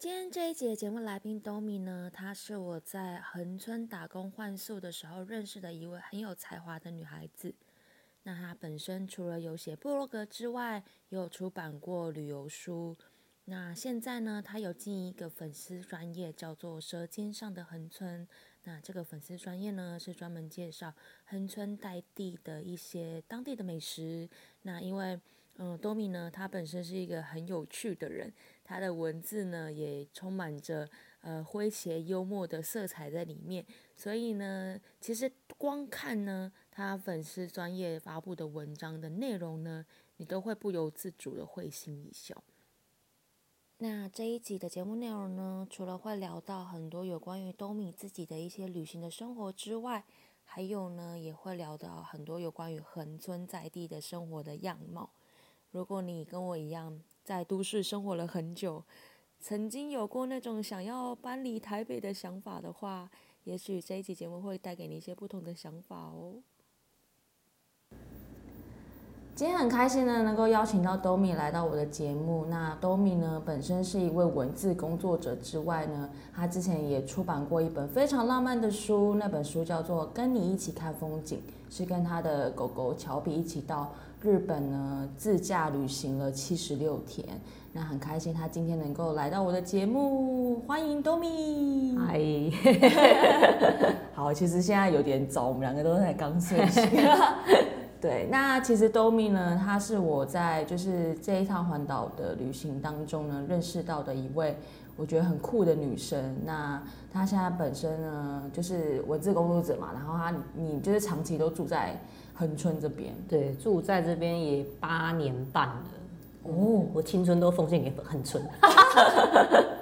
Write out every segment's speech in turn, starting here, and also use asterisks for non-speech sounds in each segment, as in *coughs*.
今天这一节节目来宾 Domi 呢，她是我在横村打工换宿的时候认识的一位很有才华的女孩子。那她本身除了有写部落格之外，也有出版过旅游书。那现在呢，她有经营一个粉丝专业，叫做《舌尖上的横村》。那这个粉丝专业呢，是专门介绍横村在地的一些当地的美食。那因为嗯，多米呢，她本身是一个很有趣的人，他的文字呢也充满着呃诙谐幽默的色彩在里面，所以呢，其实光看呢他粉丝专业发布的文章的内容呢，你都会不由自主的会心一笑。那这一集的节目内容呢，除了会聊到很多有关于多米自己的一些旅行的生活之外，还有呢也会聊到很多有关于横村在地的生活的样貌。如果你跟我一样在都市生活了很久，曾经有过那种想要搬离台北的想法的话，也许这一期节目会带给你一些不同的想法哦。今天很开心呢，能够邀请到 Domi 来到我的节目。那 Domi 呢，本身是一位文字工作者之外呢，他之前也出版过一本非常浪漫的书，那本书叫做《跟你一起看风景》，是跟他的狗狗乔比一起到日本呢自驾旅行了七十六天。那很开心他今天能够来到我的节目，欢迎 Domi。嗨，*laughs* 好，其实现在有点早，我们两个都才刚睡醒。*laughs* 对，那其实 Domi 呢，她是我在就是这一趟环岛的旅行当中呢认识到的一位我觉得很酷的女生。那她现在本身呢就是文字工作者嘛，然后她你就是长期都住在横村这边，对，住在这边也八年半了。哦，我青春都奉献给横村。*laughs*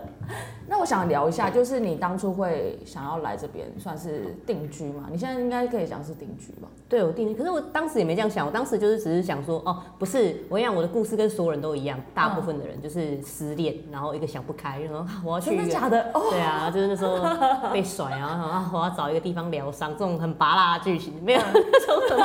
那我想聊一下，就是你当初会想要来这边，算是定居嘛？你现在应该可以讲是定居吧？对，我定居。可是我当时也没这样想，我当时就是只是想说，哦，不是，我讲我的故事跟所有人都一样，大部分的人就是失恋，然后一个想不开，就说我要去。真的假的？对啊，就是那时候被甩啊，啊，我要找一个地方疗伤，这种很拔辣的剧情，没有 *laughs* 那种什么。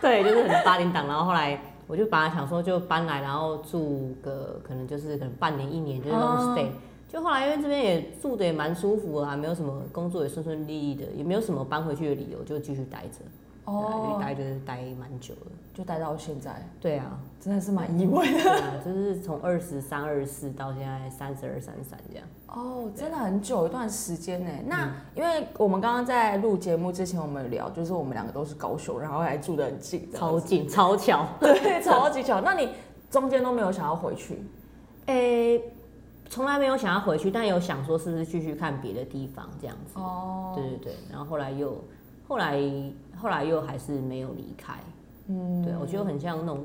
对，就是很八点档。然后后来我就本来想说就搬来，然后住个可能就是可能半年一年，就是 long stay。就后来因为这边也住的也蛮舒服啊，没有什么工作也顺顺利利的，也没有什么搬回去的理由，就继续待着。哦，待就是待蛮久了，就待到现在。对啊，真的是蛮意外的。啊，就是从二十三、二十四到现在三十二、三十三这样。哦，真的很久一段时间呢。那因为我们刚刚在录节目之前，我们聊就是我们两个都是高雄，然后还住得很近，超近，超巧。对，超级巧。那你中间都没有想要回去？诶。从来没有想要回去，但有想说是不是继续看别的地方这样子。哦，对对对，然后后来又，后来后来又还是没有离开。嗯，对我觉得很像那种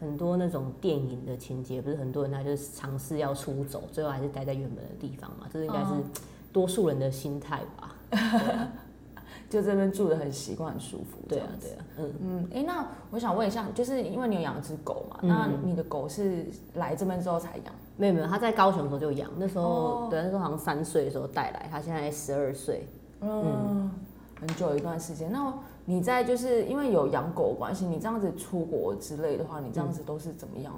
很多那种电影的情节，不是很多人他就是尝试要出走，最后还是待在原本的地方嘛，这应该是多数人的心态吧。*laughs* 就这边住的很习惯，很舒服。对啊，对啊，嗯嗯。哎，那我想问一下，就是因为你有养只狗嘛？那你的狗是来这边之后才养？没有没有，他在高雄的时候就养，那时候对，那时候好像三岁的时候带来，他现在十二岁，嗯，很久一段时间。那你在就是因为有养狗关系，你这样子出国之类的话，你这样子都是怎么样？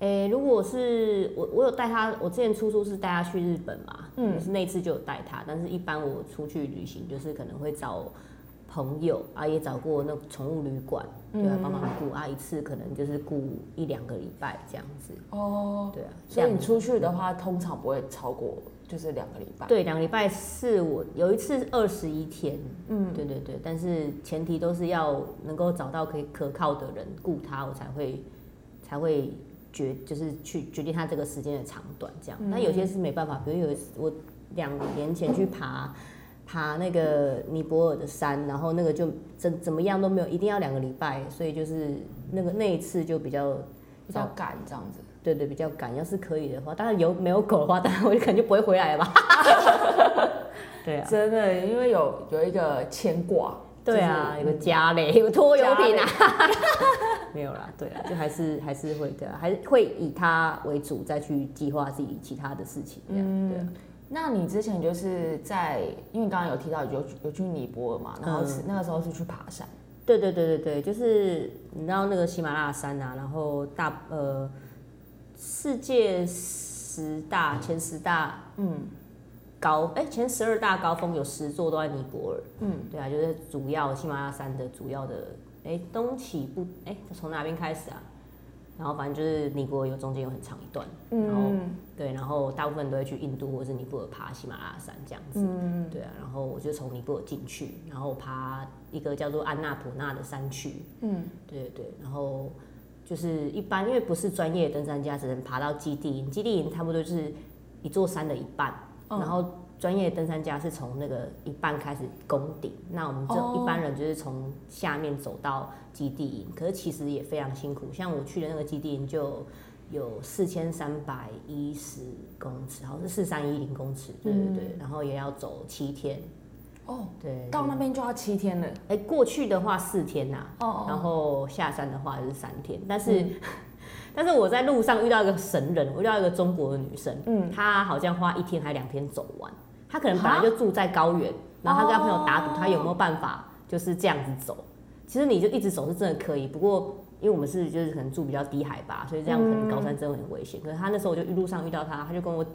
诶，如果是我，我有带他，我之前出书是带他去日本嘛，嗯，是那次就有带他，但是一般我出去旅行就是可能会找。朋友啊，也找过那宠物旅馆，对啊，帮忙顾啊，一次可能就是顾一两个礼拜这样子。哦，对啊，所以你出去的话，通常不会超过就是两个礼拜。对，两个礼拜是我有一次二十一天，嗯，对对对，但是前提都是要能够找到可以可靠的人雇他，我才会才会决就是去决定他这个时间的长短这样。那、有些是没办法，比如有一次我两年前去爬爬那个尼泊尔的山，然后那个就怎怎么样都没有，一定要两个礼拜，所以就是那个那一次就比较比较赶这样子。对对，比较赶。要是可以的话，当然有没有狗的话，当然我就可能就不会回来了吧。*laughs* 对啊，真的，因为有有一个牵挂。对啊，有个家嘞，有拖油瓶啊。*laughs* 没有啦，对啊，就还是 *laughs* 还是会对啊，还是会以它为主，再去计划自己其他的事情。这样、对啊。那你之前就是在，因为刚刚有提到有有去尼泊尔嘛，然后是、那个时候是去爬山。对对对对对，就是你知道那个喜马拉雅山啊，然后大呃世界十大前十大嗯高哎、前十二大高峰有十座都在尼泊尔。嗯，对啊，就是主要喜马拉雅山的主要的哎、东起不哎从哪边开始啊？然后反正就是尼泊尔有中间有很长一段，然后嗯对，然后大部分都会去印度或者是尼泊尔爬喜马拉雅山这样子。嗯对啊，然后我就从尼泊尔进去，然后爬一个叫做安纳普纳的山区。嗯对对对，然后就是一般因为不是专业登山家，只能爬到基地营，基地营差不多就是一座山的一半，嗯然后专业登山家是从那个一半开始攻顶，那我们这哦。一般人就是从下面走到基地营，可是其实也非常辛苦，像我去的那个基地营就。有四千三百一十公尺，好像是四三一零公尺，对对对，然后也要走七天，哦，对，到那边就要七天了。哎、过去的话四天呐、哦然后下山的话就是三天，但是、*laughs* 但是我在路上遇到一个神人，我遇到一个中国的女生，嗯。她好像花一天还两天走完，她可能本来就住在高原，然后他跟他朋友打赌，他有没有办法就是这样子走。其实你就一直走是真的可以，不过因为我们是就是可能住比较低海拔，所以这样可能高山真的很危险。可是他那时候我就一路上遇到他，他就跟我。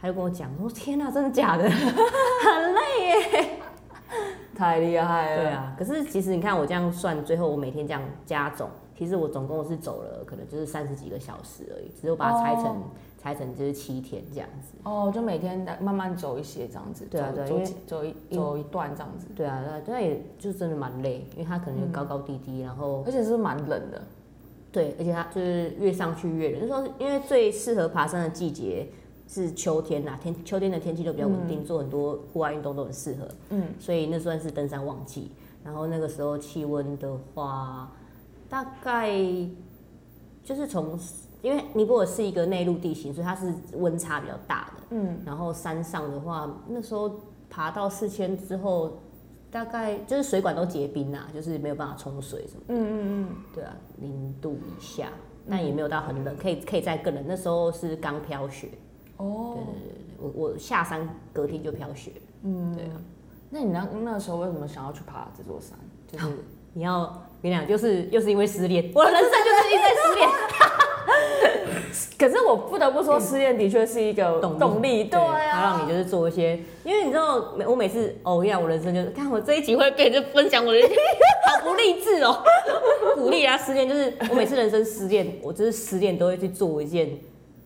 他就跟我讲说：“天哪、真的假的？*laughs* 很累耶。”太厉害了。对，啊，可是其实你看我这样算，最后我每天这样加总，其实我总共是走了可能就是三十几个小时而已，只有把它拆成、哦拆成就是七天这样子。哦，就每天慢慢走一些这样子。对啊走对啊走因为走一走一段这样子，对啊，那那也就真的蛮累，因为它可能就高高低低，然后而且是蛮冷的。对，而且它就是越上去越冷。那时候因为最适合爬山的季节是秋天呐、天秋天的天气都比较稳定，做很多户外运动都很适合。嗯，所以那算是登山旺季。然后那个时候气温的话，大概就是从，因为尼泊尔是一个内陆地形，所以它是温差比较大的。嗯，然后山上的话，那时候爬到四千之后，大概就是水管都结冰啦，就是没有办法冲水什么。嗯嗯嗯，对啊，零度以下，但也没有到很冷，可以可以再更冷。那时候是刚飘雪，哦，对对对对，我我下山隔天就飘雪。嗯，对啊。那你那那时候为什么想要去爬这座山？就是你要，我跟你讲，就是又是因为失恋，我的人生就是一直在失恋。*laughs* 可是我不得不说，失恋的确是一个动力，对它啊，让你就是做一些，因为你知道，每我每次哦，我跟你讲，我人生就是，看我这一集会变成分享我的，好不励志哦，鼓励啊，失恋就是我每次人生失恋，我就是失恋都会去做一件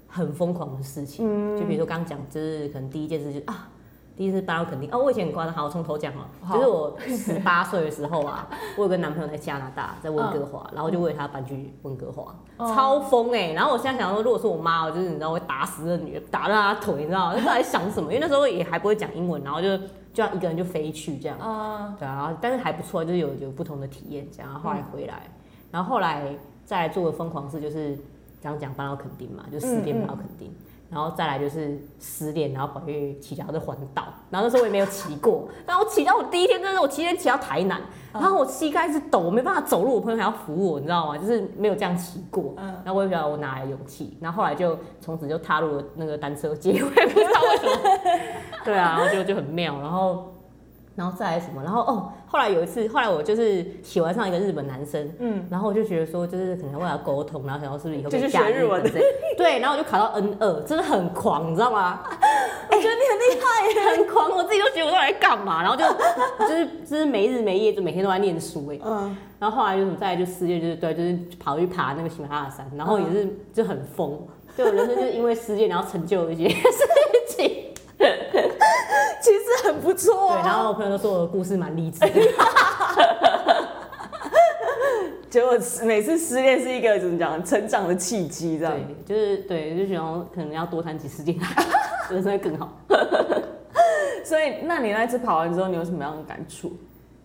很疯狂的事情，就比如说刚刚讲，就是可能第一件事就是啊。第一次搬到垦丁哦，我以前很夸张，好，我从头讲哦，就是我十八岁的时候啊，*laughs* 我有个男朋友在加拿大，在温哥华，然后就为他搬去温哥华，超疯哎、然后我现在想说，如果是我妈，我就是你知道会打死这女的，打断她腿，你知道吗？那到底想什么？因为那时候也还不会讲英文，然后就就要一个人就飞去这样，啊，对啊，但是还不错，就是有有不同的体验这样。然后后来回来，然后后来再来做个疯狂事就是刚刚讲搬到垦丁嘛，就失恋搬到垦丁。然后再来就是失恋，然后跑去骑脚踏车环岛，然后那时候我也没有骑过，然后我骑到我第一天，真的我骑天骑到台南，然后我膝盖一直抖，我没办法走路，我朋友还要扶我，你知道吗？就是没有这样骑过，然后我也不知道我哪来勇气，然后后来就从此就踏入了那个单车界，*laughs* 我也不知道为什么，对啊，然后就就很妙，然后。然后再来什么？然后哦，后来有一次，后来我就是喜欢上一个日本男生，嗯，然后我就觉得说，就是可能为了沟通，然后想要是不是以后就是学日文。的对，然后我就考到 N 二，真的很狂，你知道吗？我觉得你很厉害，*laughs* 很狂，我自己都觉得我到底在干嘛，然后就 *laughs* 就是就是没日没夜，就每天都在念书哎、嗯，然后后来就什么，再来就失业，就是对，就是跑去爬那个喜马拉雅山，然后也是就很疯，对我人生就是因为失业，然后成就了一些。不错、对，啊。然后我朋友都说我的故事蛮励志的。*laughs* 结果每次失恋是一个怎么讲成长的契机，这样。对，就是对，就想要可能要多谈几次恋爱，*laughs* 人生会更好。*laughs* 所以，那你那次跑完之后，你有什么样的感触？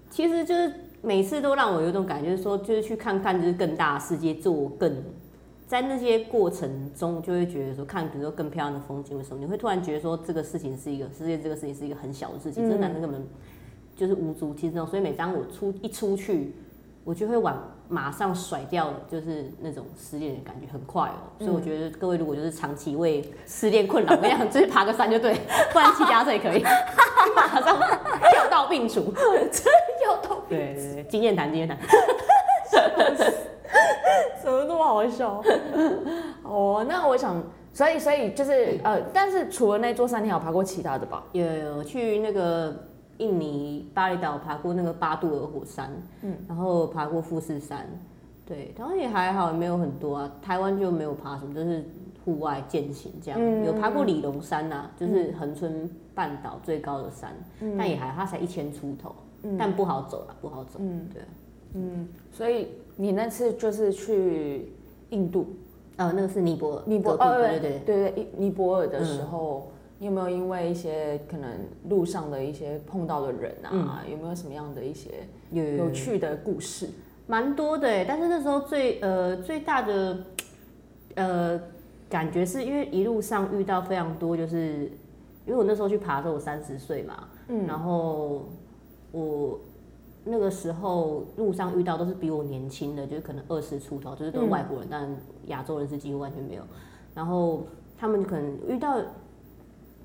其实就是每次都让我有一种感觉，就是说，就是去看看就是更大的世界，做更在那些过程中，就会觉得说，看比如说更漂亮的风景的时候，你会突然觉得说，这个事情是一个世界，这个事情是一个很小的事情，这个男生根本就是无足轻重。所以每当我出一出去，我就会往马上甩掉，就是那种失恋的感觉，很快哦。所以我觉得各位如果就是长期为失恋困扰，我跟你讲，就是 *laughs* 爬个山就对，不然骑脚踏车也可以，马上 *laughs* 药到病除。药到对对对，*laughs* 经验谈，经验谈。*laughs* 怎么那么好笑？*laughs* 哦，那我想，所以所以就是呃，但是除了那座山，你还有爬过其他的吧？有有去那个印尼巴厘岛爬过那个巴杜尔火山，嗯，然后爬过富士山，对，台湾也还好，也没有很多啊。台湾就没有爬什么，就是户外践行这样。嗯有爬过里龙山呐、就是恒春半岛最高的山，但也还它才一千出头，但不好走了，不好走。嗯对，所以你那次就是去印度，呃，那个是尼泊尔，尼泊尔，对对对。对对，尼泊尔的时候，你有没有因为一些可能路上的一些碰到的人啊，有没有什么样的一些有趣的故事？蛮多的哎，但是那时候最呃最大的呃感觉是因为一路上遇到非常多，就是因为我那时候去爬的时候我三十岁嘛，嗯，然后我那个时候路上遇到都是比我年轻的，就是可能二十出头，就是都是外国人，但亚洲人是几乎完全没有。然后他们可能遇到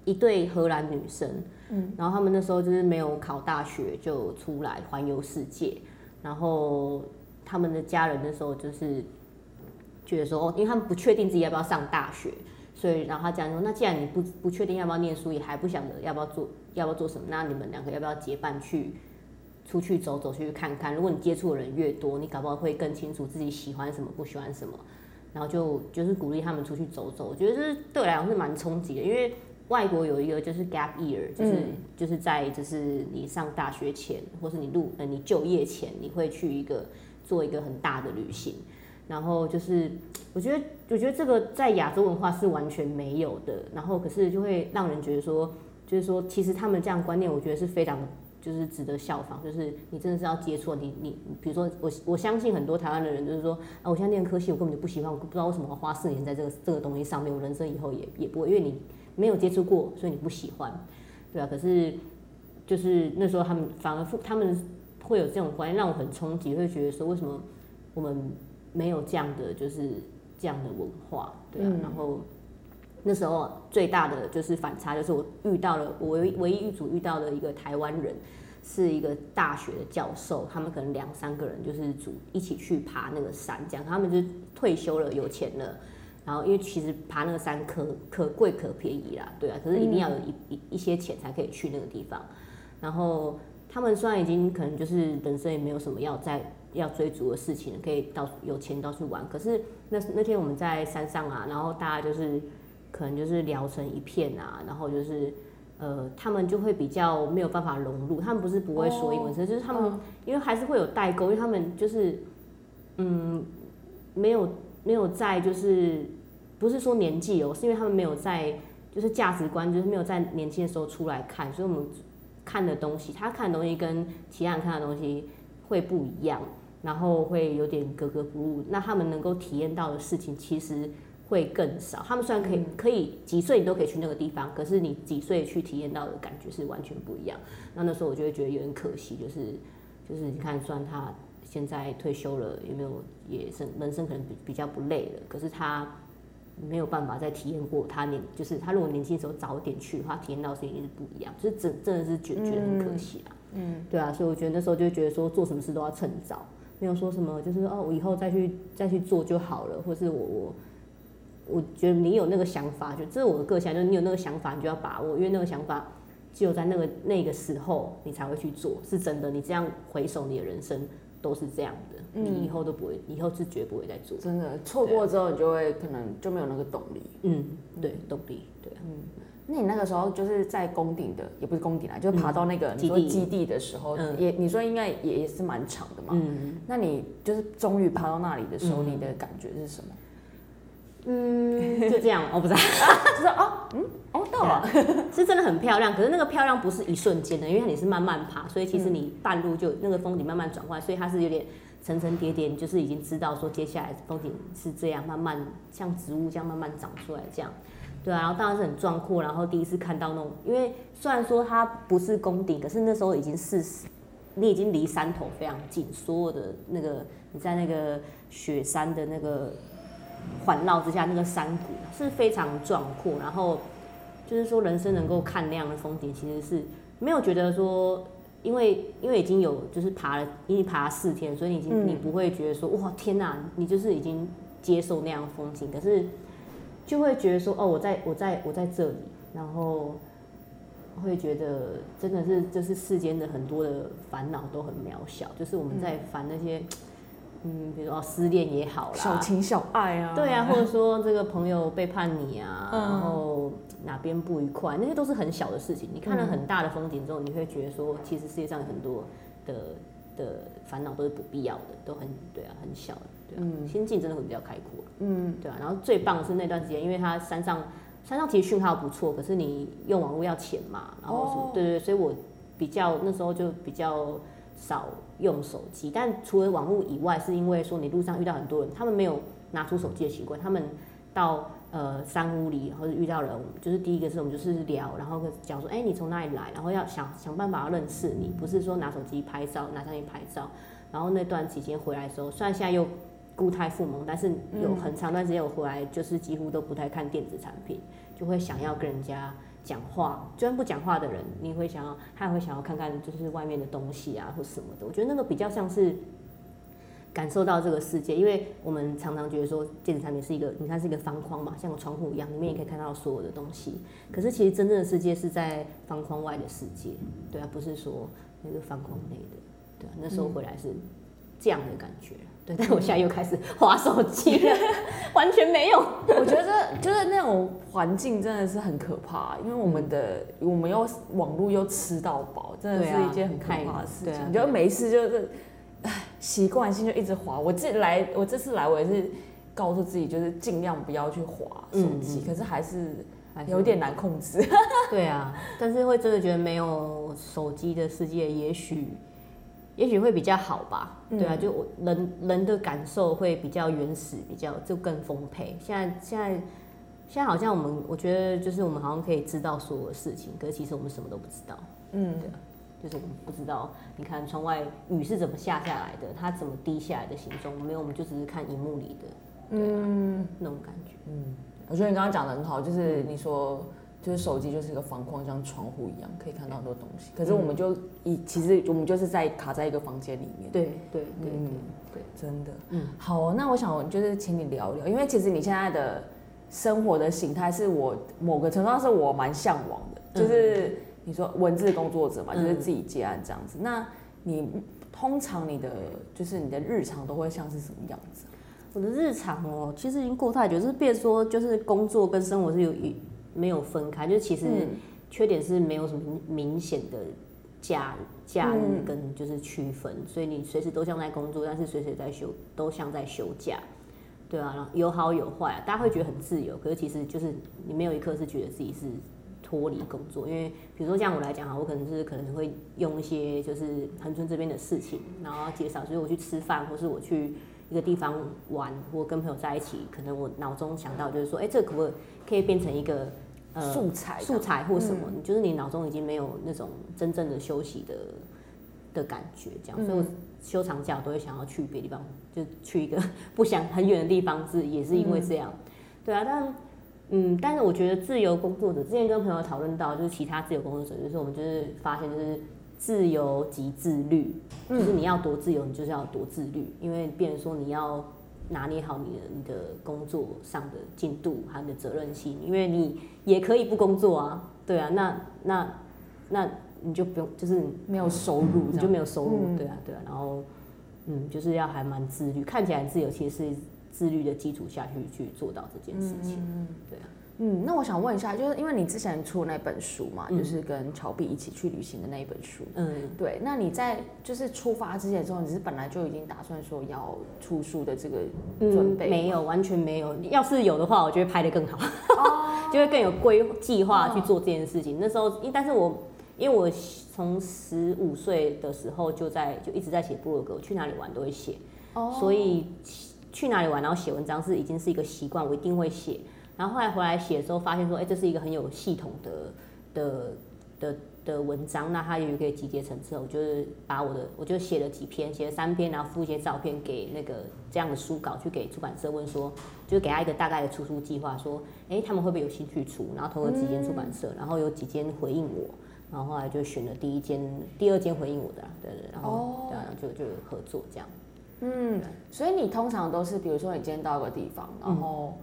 一对荷兰女生，嗯，然后他们那时候就是没有考大学就出来环游世界，然后他们的家人那时候就是觉得说，哦，因为他们不确定自己要不要上大学，所以然后他讲说，那既然你不不确定要不要念书，也还不晓得要不要做要不要做什么，那你们两个要不要结伴去出去走走，去看看？如果你接触的人越多，你搞不好会更清楚自己喜欢什么，不喜欢什么。然后就就是鼓励他们出去走走，我觉得这是对我来讲是蛮冲击的，因为外国有一个就是 gap year，就是、就是在就是你上大学前，或是你入呃你就业前，你会去一个做一个很大的旅行，然后就是我觉得我觉得这个在亚洲文化是完全没有的，然后可是就会让人觉得说，就是说其实他们这样观念，我觉得是非常就是值得效仿，就是你真的是要接触你你，比如说我我相信很多台湾的人就是说啊，我现在念科系我根本就不喜欢，我不知道为什么要花四年在这个这个东西上面，我人生以后也也不会，因为你没有接触过，所以你不喜欢，对啊，可是就是那时候他们反而他们会有这种观念，让我很冲击，会觉得说为什么我们没有这样的就是这样的文化，对啊，然后。那时候最大的就是反差，就是我遇到了我唯唯一一组遇到的一个台湾人，是一个大学的教授，他们可能两三个人就是组一起去爬那个山，这样他们就是退休了，有钱了，然后因为其实爬那个山可可贵可便宜啦，对啊，可是一定要有一一一些钱才可以去那个地方，然后他们虽然已经可能就是人生也没有什么要再要追逐的事情，可以到有钱到处玩，可是那那天我们在山上啊，然后大家就是。可能就是聊成一片啊，然后就是呃，他们就会比较没有办法融入。他们不是不会说英文，就是他们、因为还是会有代沟，因为他们就是嗯，没有没有在就是不是说年纪哦，是因为他们没有在就是价值观就是没有在年轻的时候出来看，所以我们看的东西，他看的东西跟其他人看的东西会不一样，然后会有点格格不入。那他们能够体验到的事情，其实。会更少。他们虽然可以可以几岁你都可以去那个地方，可是你几岁去体验到的感觉是完全不一样。那那时候我就会觉得有点可惜，就是就是你看，虽然他现在退休了，有没有也生人生可能比比较不累了，可是他没有办法再体验过他年，就是他如果年轻的时候早点去的话，体验到的事情是不一样，就是真真的是觉觉得很可惜啊。嗯，对啊，所以我觉得那时候就觉得说做什么事都要趁早，没有说什么就是哦，我以后再去再去做就好了，或是我我。我觉得你有那个想法，就这是我的个性，就是你有那个想法，你就要把握，因为那个想法只有在那个那个时候你才会去做，是真的。你这样回首你的人生都是这样的，你以后都不会，以后是绝不会再做。真的错过之后，你就会可能就没有那个动力。嗯，对，动力，对啊。那你那个时候就是在宫顶的，也不是宫顶啦，就是爬到那个你说基地的时候，嗯也你说应该也也是蛮长的嘛。嗯那你就是终于爬到那里的时候，你的感觉是什么？嗯，*laughs* 就这样，我不知道。就是哦，嗯，哦，到了。*laughs* 是真的很漂亮，可是那个漂亮不是一瞬间的，因为你是慢慢爬，所以其实你半路就那个风景慢慢转换，所以它是有点层层叠叠，你就是已经知道说接下来风景是这样慢慢像植物这样慢慢长出来这样。对啊，然后当然是很壮阔，然后第一次看到那种，因为虽然说它不是宫顶，可是那时候已经是你已经离山头非常近，所有的那个你在那个雪山的那个环绕之下，那个山谷是非常壮阔，然后就是说人生能够看那样的风景，其实是没有觉得说，因为因为已经有就是爬了，因为爬了四天，所以你已经、嗯你不会觉得说哇天哪，你就是已经接受那样的风景，可是就会觉得说哦，我在我在我在这里，然后会觉得真的是就是世间的很多的烦恼都很渺小，就是我们在烦那些嗯，比如说哦失恋也好啦，小情小爱啊，对啊，或者说这个朋友背叛你啊，嗯。然后哪边不愉快，那些都是很小的事情。你看嗯了很大的风景之后，你会觉得说，其实世界上有很多的的烦恼都是不必要的，都很对啊，很小的，对啊，嗯。心境真的会比较开阔，嗯，对啊。然后最棒的是那段时间，因为它山上山上其实讯号不错，可是你用网络要钱嘛，然后什么，哦。对对，对所以我比较那时候就比较少用手机，但除了网络以外，是因为说你路上遇到很多人，他们没有拿出手机的习惯，他们到呃山屋里或者遇到人，就是第一个是我们就是聊，然后讲说，哎、你从哪里来，然后要想想办法要认识你，不是说拿手机拍照，拿相机拍照，然后那段期间回来的时候，虽然现在又固态复萌，但是有很长段时间我回来就是几乎都不太看电子产品，就会想要跟人家讲话，就算不讲话的人，你会想要，他也会想要看看就是外面的东西啊或什么的。我觉得那个比较像是感受到这个世界，因为我们常常觉得说电子产品是一个，你看是一个方框嘛，像个窗户一样，里面也可以看到所有的东西。可是其实真正的世界是在方框外的世界，对啊，不是说那个方框内的，对啊。那时候回来是这样的感觉，对。但我现在又开始划手机了，完全没有。我觉得就是那种环境真的是很可怕，因为我们的、我们又网络又吃到饱，真的是一件很可怕的事情。你就没事就是，唉，习惯性就一直滑。我自己来，我这次来我也是告诉自己，就是尽量不要去滑手机，嗯嗯可是还是有点难控制。*laughs* 对啊，但是会真的觉得没有手机的世界，也许也许会比较好吧。对啊，就我人人的感受会比较原始，比较就更丰沛。现在现在现在好像我们，我觉得就是我们好像可以知道所有的事情，可是其实我们什么都不知道。嗯，对啊，就是我们不知道，你看窗外雨是怎么下下来的，它怎么滴下来的形状，没有，我们就只是看荧幕里的嗯，那种感觉。嗯我觉得你刚刚讲的很好，就是你说。就是手机就是一个方框，像窗户一样，可以看到很多东西。可是我们就以其实我们就是在卡在一个房间里面。对对对嗯对，真的，嗯嗯，好哦、那我想就是请你聊聊，因为其实你现在的生活的形态是我某个程度上是我蛮向往的，就是你说文字工作者嘛，就是自己接案这样子。那你通常你的就是你的日常都会像是什么样子？我的日常哦，其实已经过太久，就是变说就是工作跟生活是有一没有分开，就是其实嗯缺点是没有什么明显的假假日嗯跟就是区分，所以你随时都像在工作，但是随时在休，都像在休假。对啊，然后有好有坏啊，大家会觉得很自由，可是其实就是你没有一刻是觉得自己是脱离工作，因为比如说像我来讲哈，我可能是可能会用一些就是恒春这边的事情，然后介绍，所以我去吃饭，或是我去一个地方玩，或跟朋友在一起，可能我脑中想到就是说，哎、这可不可以变成一个呃素材素材或什么，你就是你脑中已经没有那种真正的休息的的感觉，这样，所以我休长假我都会想要去别的地方，就去一个 *laughs* 不想很远的地方，是也是因为这样，对啊，但嗯，但是我觉得自由工作者之前跟朋友讨论到，就是其他自由工作者，就是我们就是发现就是自由及自律，就是你要多自由，你就是要多自律，因为变成说你要拿捏好你的你的工作上的进度还有你的责任心，因为你也可以不工作啊，对啊，那那那你就不用就是没有收入你就，没有收入，嗯。对啊，对啊，然后嗯，就是要还蛮自律，看起来很自由，其实是自律的基础下去去做到这件事情，嗯。对啊。嗯，那我想问一下，就是因为你之前出那本书嘛，就是跟乔碧一起去旅行的那一本书，嗯，对，那你在就是出发之前之后，你是本来就已经打算说要出书的这个准备、嗯没有，完全没有。要是有的话，我觉得拍的更好，*laughs* 就会更有规计划去做这件事情。那时候，因但是我因为我从十五岁的时候就在就一直在写部落格，我去哪里玩都会写，哦。所以去哪里玩然后写文章是已经是一个习惯，我一定会写。然后后来回来写的时候，发现说，哎、这是一个很有系统的的的的文章，那它有一个集结成册，我就是把我的我就写了几篇，写了三篇，然后附一些照片给那个这样的书稿去给出版社问说，就是给他一个大概的出书计划，说，哎、他们会不会有兴趣出？然后投了几间出版社，然后有几间回应我。然后后来就选了第一间、第二间回应我的啦，对对，然后、哦对啊，就就合作这样。嗯，所以你通常都是，比如说你今天到一个地方，然嗯后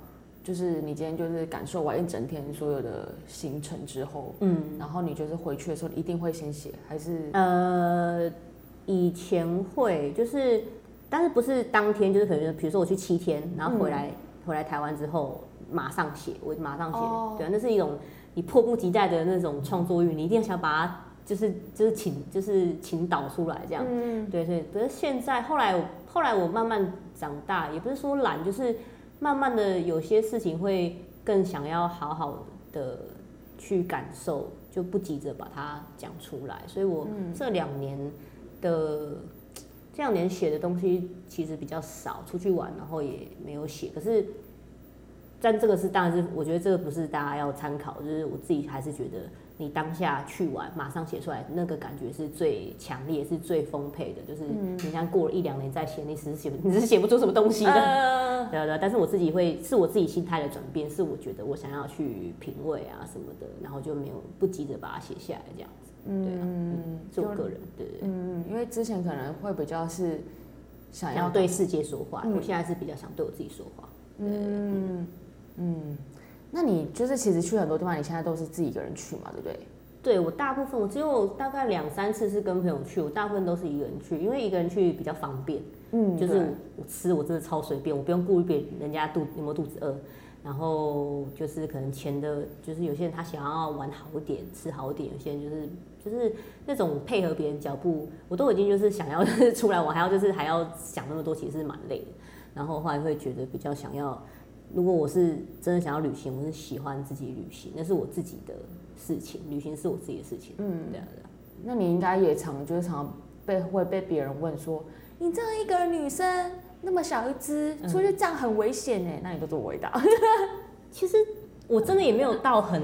就是你今天就是感受完一整天所有的行程之后，嗯，然后你就是回去的时候一定会先写，还是？呃，以前会就是，但是不是当天，就是可能比如说我去七天，然后回来、回来台湾之后马上写，我马上写，哦。对啊，那是一种你迫不及待的那种创作欲，你一定要想把它就是就是请就是请导出来这样，嗯。对对，可是现在后来我后来我慢慢长大，也不是说懒，就是慢慢的有些事情会更想要好好的去感受，就不急着把它讲出来。所以我这两年的这两年写的东西其实比较少，出去玩然后也没有写，可是。但这个是当然是，我觉得这个不是大家要参考，就是我自己还是觉得，你当下去玩，马上写出来，那个感觉是最强烈、是最丰沛的。就是你像过了一两年再写，你只是写不，你是写不出什么东西的。呃，对啊对啊，但是我自己会是我自己心态的转变，是我觉得我想要去品味啊什么的，然后就没有不急着把它写下来这样子。对啊，嗯，是我个人对对对，嗯，因为之前可能会比较是想要想要对世界说话，我现在是比较想对我自己说话。嗯嗯，那你就是其实去很多地方，你现在都是自己一个人去嘛，对不对？对我大部分我只有大概两三次是跟朋友去，我大部分都是一个人去，因为一个人去比较方便。嗯就是我我吃我真的超随便，我不用顾虑别人家肚有没有肚子饿，然后就是可能钱的，就是有些人他想要玩好一点，吃好一点，有些人就是就是那种配合别人脚步，我都已经就是想要 *laughs* 就是出来玩，还要就是还要想那么多，其实是蛮累的。然后后来会觉得比较想要，如果我是真的想要旅行，我是喜欢自己旅行，那是我自己的事情，旅行是我自己的事情。嗯，对啊对啊。那你应该也常就是常被会被别人问说，你这样一个女生那么小一只，出去这样很危险哎，那你都怎么回答？*laughs* 其实我真的也没有到很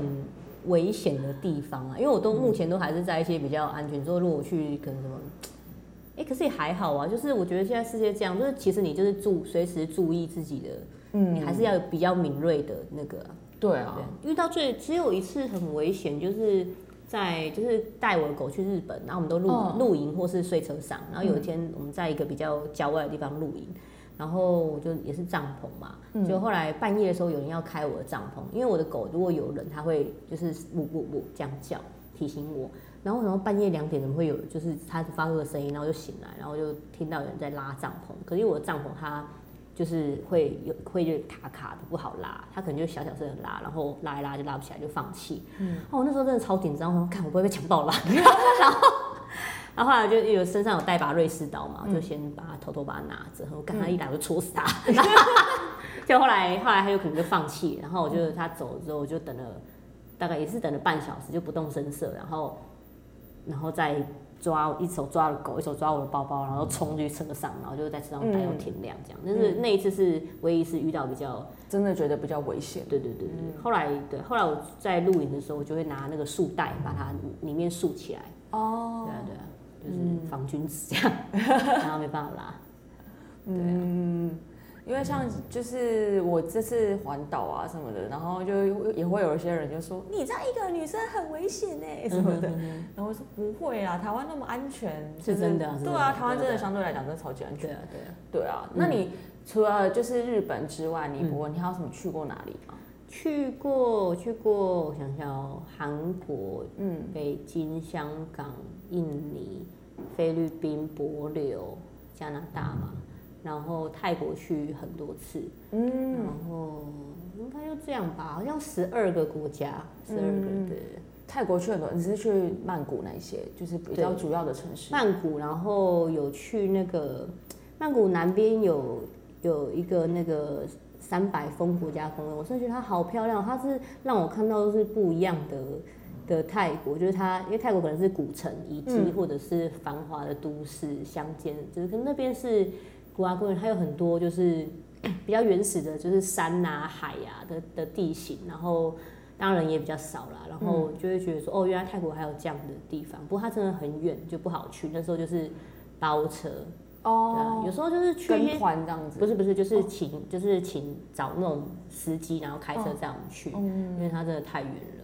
危险的地方啊，因为我都目前都还是在一些比较安全。说如果我去可能什么，哎、可是也还好啊。就是我觉得现在世界这样，就是其实你就是注随时注意自己的，嗯你还是要有比较敏锐的那个啊、对啊，对，遇到最只有一次很危险，就是在就是带我的狗去日本，然后我们都露嗯露营或是睡车上，然后有一天我们在一个比较郊外的地方露营，然后我就也是帐篷嘛，就后来半夜的时候有人要开我的帐篷，因为我的狗如果有人，它会就是呜呜呜这样叫提醒我。然后，然后半夜两点怎么会有？就是它发出的声音，然后就醒来，然后就听到有人在拉帐篷。可是我的帐篷它就是会有会就卡卡的不好拉，他可能就小小声的拉，然后拉一拉就拉不起来就放弃。嗯，哦，我那时候真的超紧张，我说看我不会被强暴拉，*laughs* 然后然后后来就有身上有带把瑞士刀嘛，就先把它偷偷把它拿着，然后干他一来我就戳死他。*laughs* 就后来后来他有可能就放弃，然后我就他走了之后，我就等了大概也是等了半小时，就不动声色，然后然后再抓一手抓了狗，一手抓我的包包，然后冲去车上，然后就在车上待到天亮这样。但是那一次是唯一一次遇到比较真的觉得比较危险。对对对对，后来对后来我在露营的时候，我就会拿那个束带把它里面束起来。哦对啊对啊，就是防君子这样，*laughs* 然后没办法拉。嗯，因为像就是我这次环岛啊什么的，然后就也会有一些人就说你这样一个女生很危险哎什么的，然后我说不会啊，台湾那么安全，是真的对啊，台湾真的相对来讲真的超级安全。对。啊对啊，对啊，那你除了就是日本之外，尼泊尔，你还有什么去过哪里吗？去过去过，我想想哦，韩国、嗯，北京、香港、印尼、菲律宾、帛琉、加拿大嘛，然后泰国去很多次，嗯，然后应该就这样吧，好像十二个国家，十二个嗯对。泰国去很多，你是去曼谷那一些，就是比较主要的城市。曼谷，然后有去那个曼谷南边有有一个那个三百峰国家公园，我真的觉得它好漂亮，它是让我看到都是不一样的的泰国，就是它因为泰国可能是古城遗迹、嗯或者是繁华的都市相间，就是可能那边是国家公园，它有很多就是 *clears throat* 比较原始的，就是山呐、海呀、的的地形，然后。当然人也比较少啦，然后就会觉得说，哦，原来泰国还有这样的地方，不过它真的很远，就不好去。那时候就是包车，对啊，有时候就是去跟，团这样子。不是不是，就是请、就是请找那种司机，然后开车载我们去，嗯因为它真的太远了，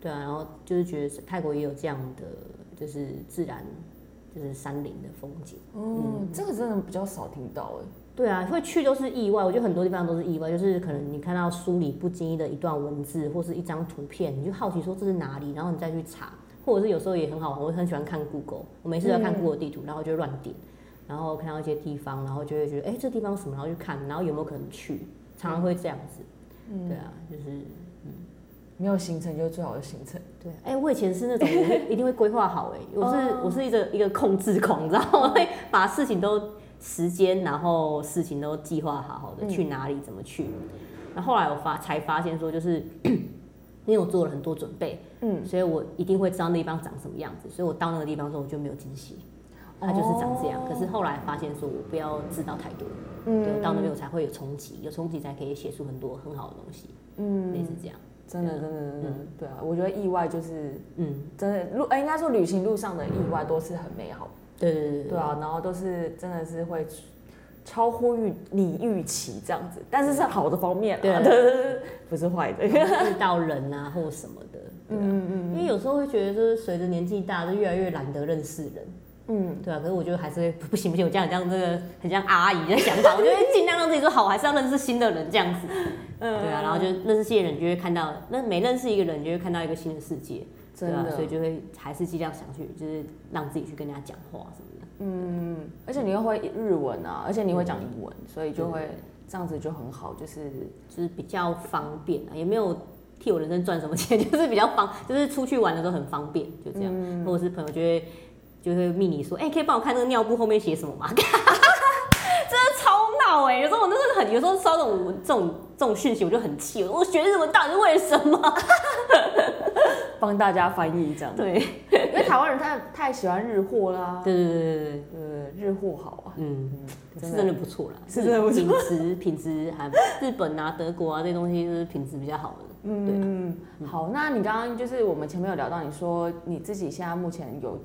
对啊，然后就是觉得泰国也有这样的就是自然就是山林的风景，嗯，这个真的比较少听到哎。对啊，会去都是意外，我觉得很多地方都是意外，就是可能你看到书里不经意的一段文字或是一张图片，你就好奇说这是哪里，然后你再去查，或者是有时候也很好玩，我很喜欢看 Google，我每次都要看 Google 地图，然后就乱点，然后看到一些地方，然后就会觉得哎、这地方什么，然后去看，然后有没有可能去，常常会这样子，对啊，就是嗯。没有行程就是最好的行程。对，哎、我以前是那种我会 *laughs* 一定会规划好、哎，我是、我是一个一个控制狂，你知道吗？会把事情都时间，然后事情都计划好好的，去哪里怎么去。然后后来我发才发现说，就是 *coughs* 因为我做了很多准备，嗯，所以我一定会知道那地方长什么样子，所以我到那个地方之后我就没有惊喜，它就是长这样。可是后来发现说我不要知道太多，嗯对，到那边我才会有冲击，有冲击才可以写出很多很好的东西，嗯，类似这样，真的真的真的，对啊，我觉得意外就是嗯，真的路，哎，应该说旅行路上的意外都是很美好，对对对对。啊，然后都是真的是会超乎预你预期这样子，但是是好的方面啊，不是坏的。遇到人啊或什么的，对啊，因为有时候会觉得，就是随着年纪大，就越来越懒得认识人，嗯，对啊。可是我觉得还是不行不行，我这样这样这个很像阿姨的想法，*laughs* 我就会尽量让自己说好，我还是要认识新的人这样子，嗯对啊。然后就认识新的人，就会看到，那每认识一个人，就会看到一个新的世界，对啊。真的所以就会还是尽量想去，就是让自己去跟人家讲话什么的。嗯，而且你又会日文啊，而且你会讲英文，所以就会这样子就很好，就是就是比较方便啊，也没有替我人生赚什么钱，*laughs* 就是比较方，就是出去玩的时候很方便，就这样。或者是朋友就会就会密你说，哎、可以帮我看那个尿布后面写什么吗？*laughs* 真的超闹哎、有时候我真的很，有时候收到这种文这种这种讯息，我就很气，我学日文到底是为了什么？*laughs* 帮大家翻译这样。对因为台湾人太太喜欢日货啦，对对对对对，对，日货好啊。嗯，是真的不错啦，是真的不错品质品质还日本啊、德国啊这些东西就是品质比较好的。对啊，嗯，好，那你刚刚就是我们前面有聊到，你说你自己现在目前有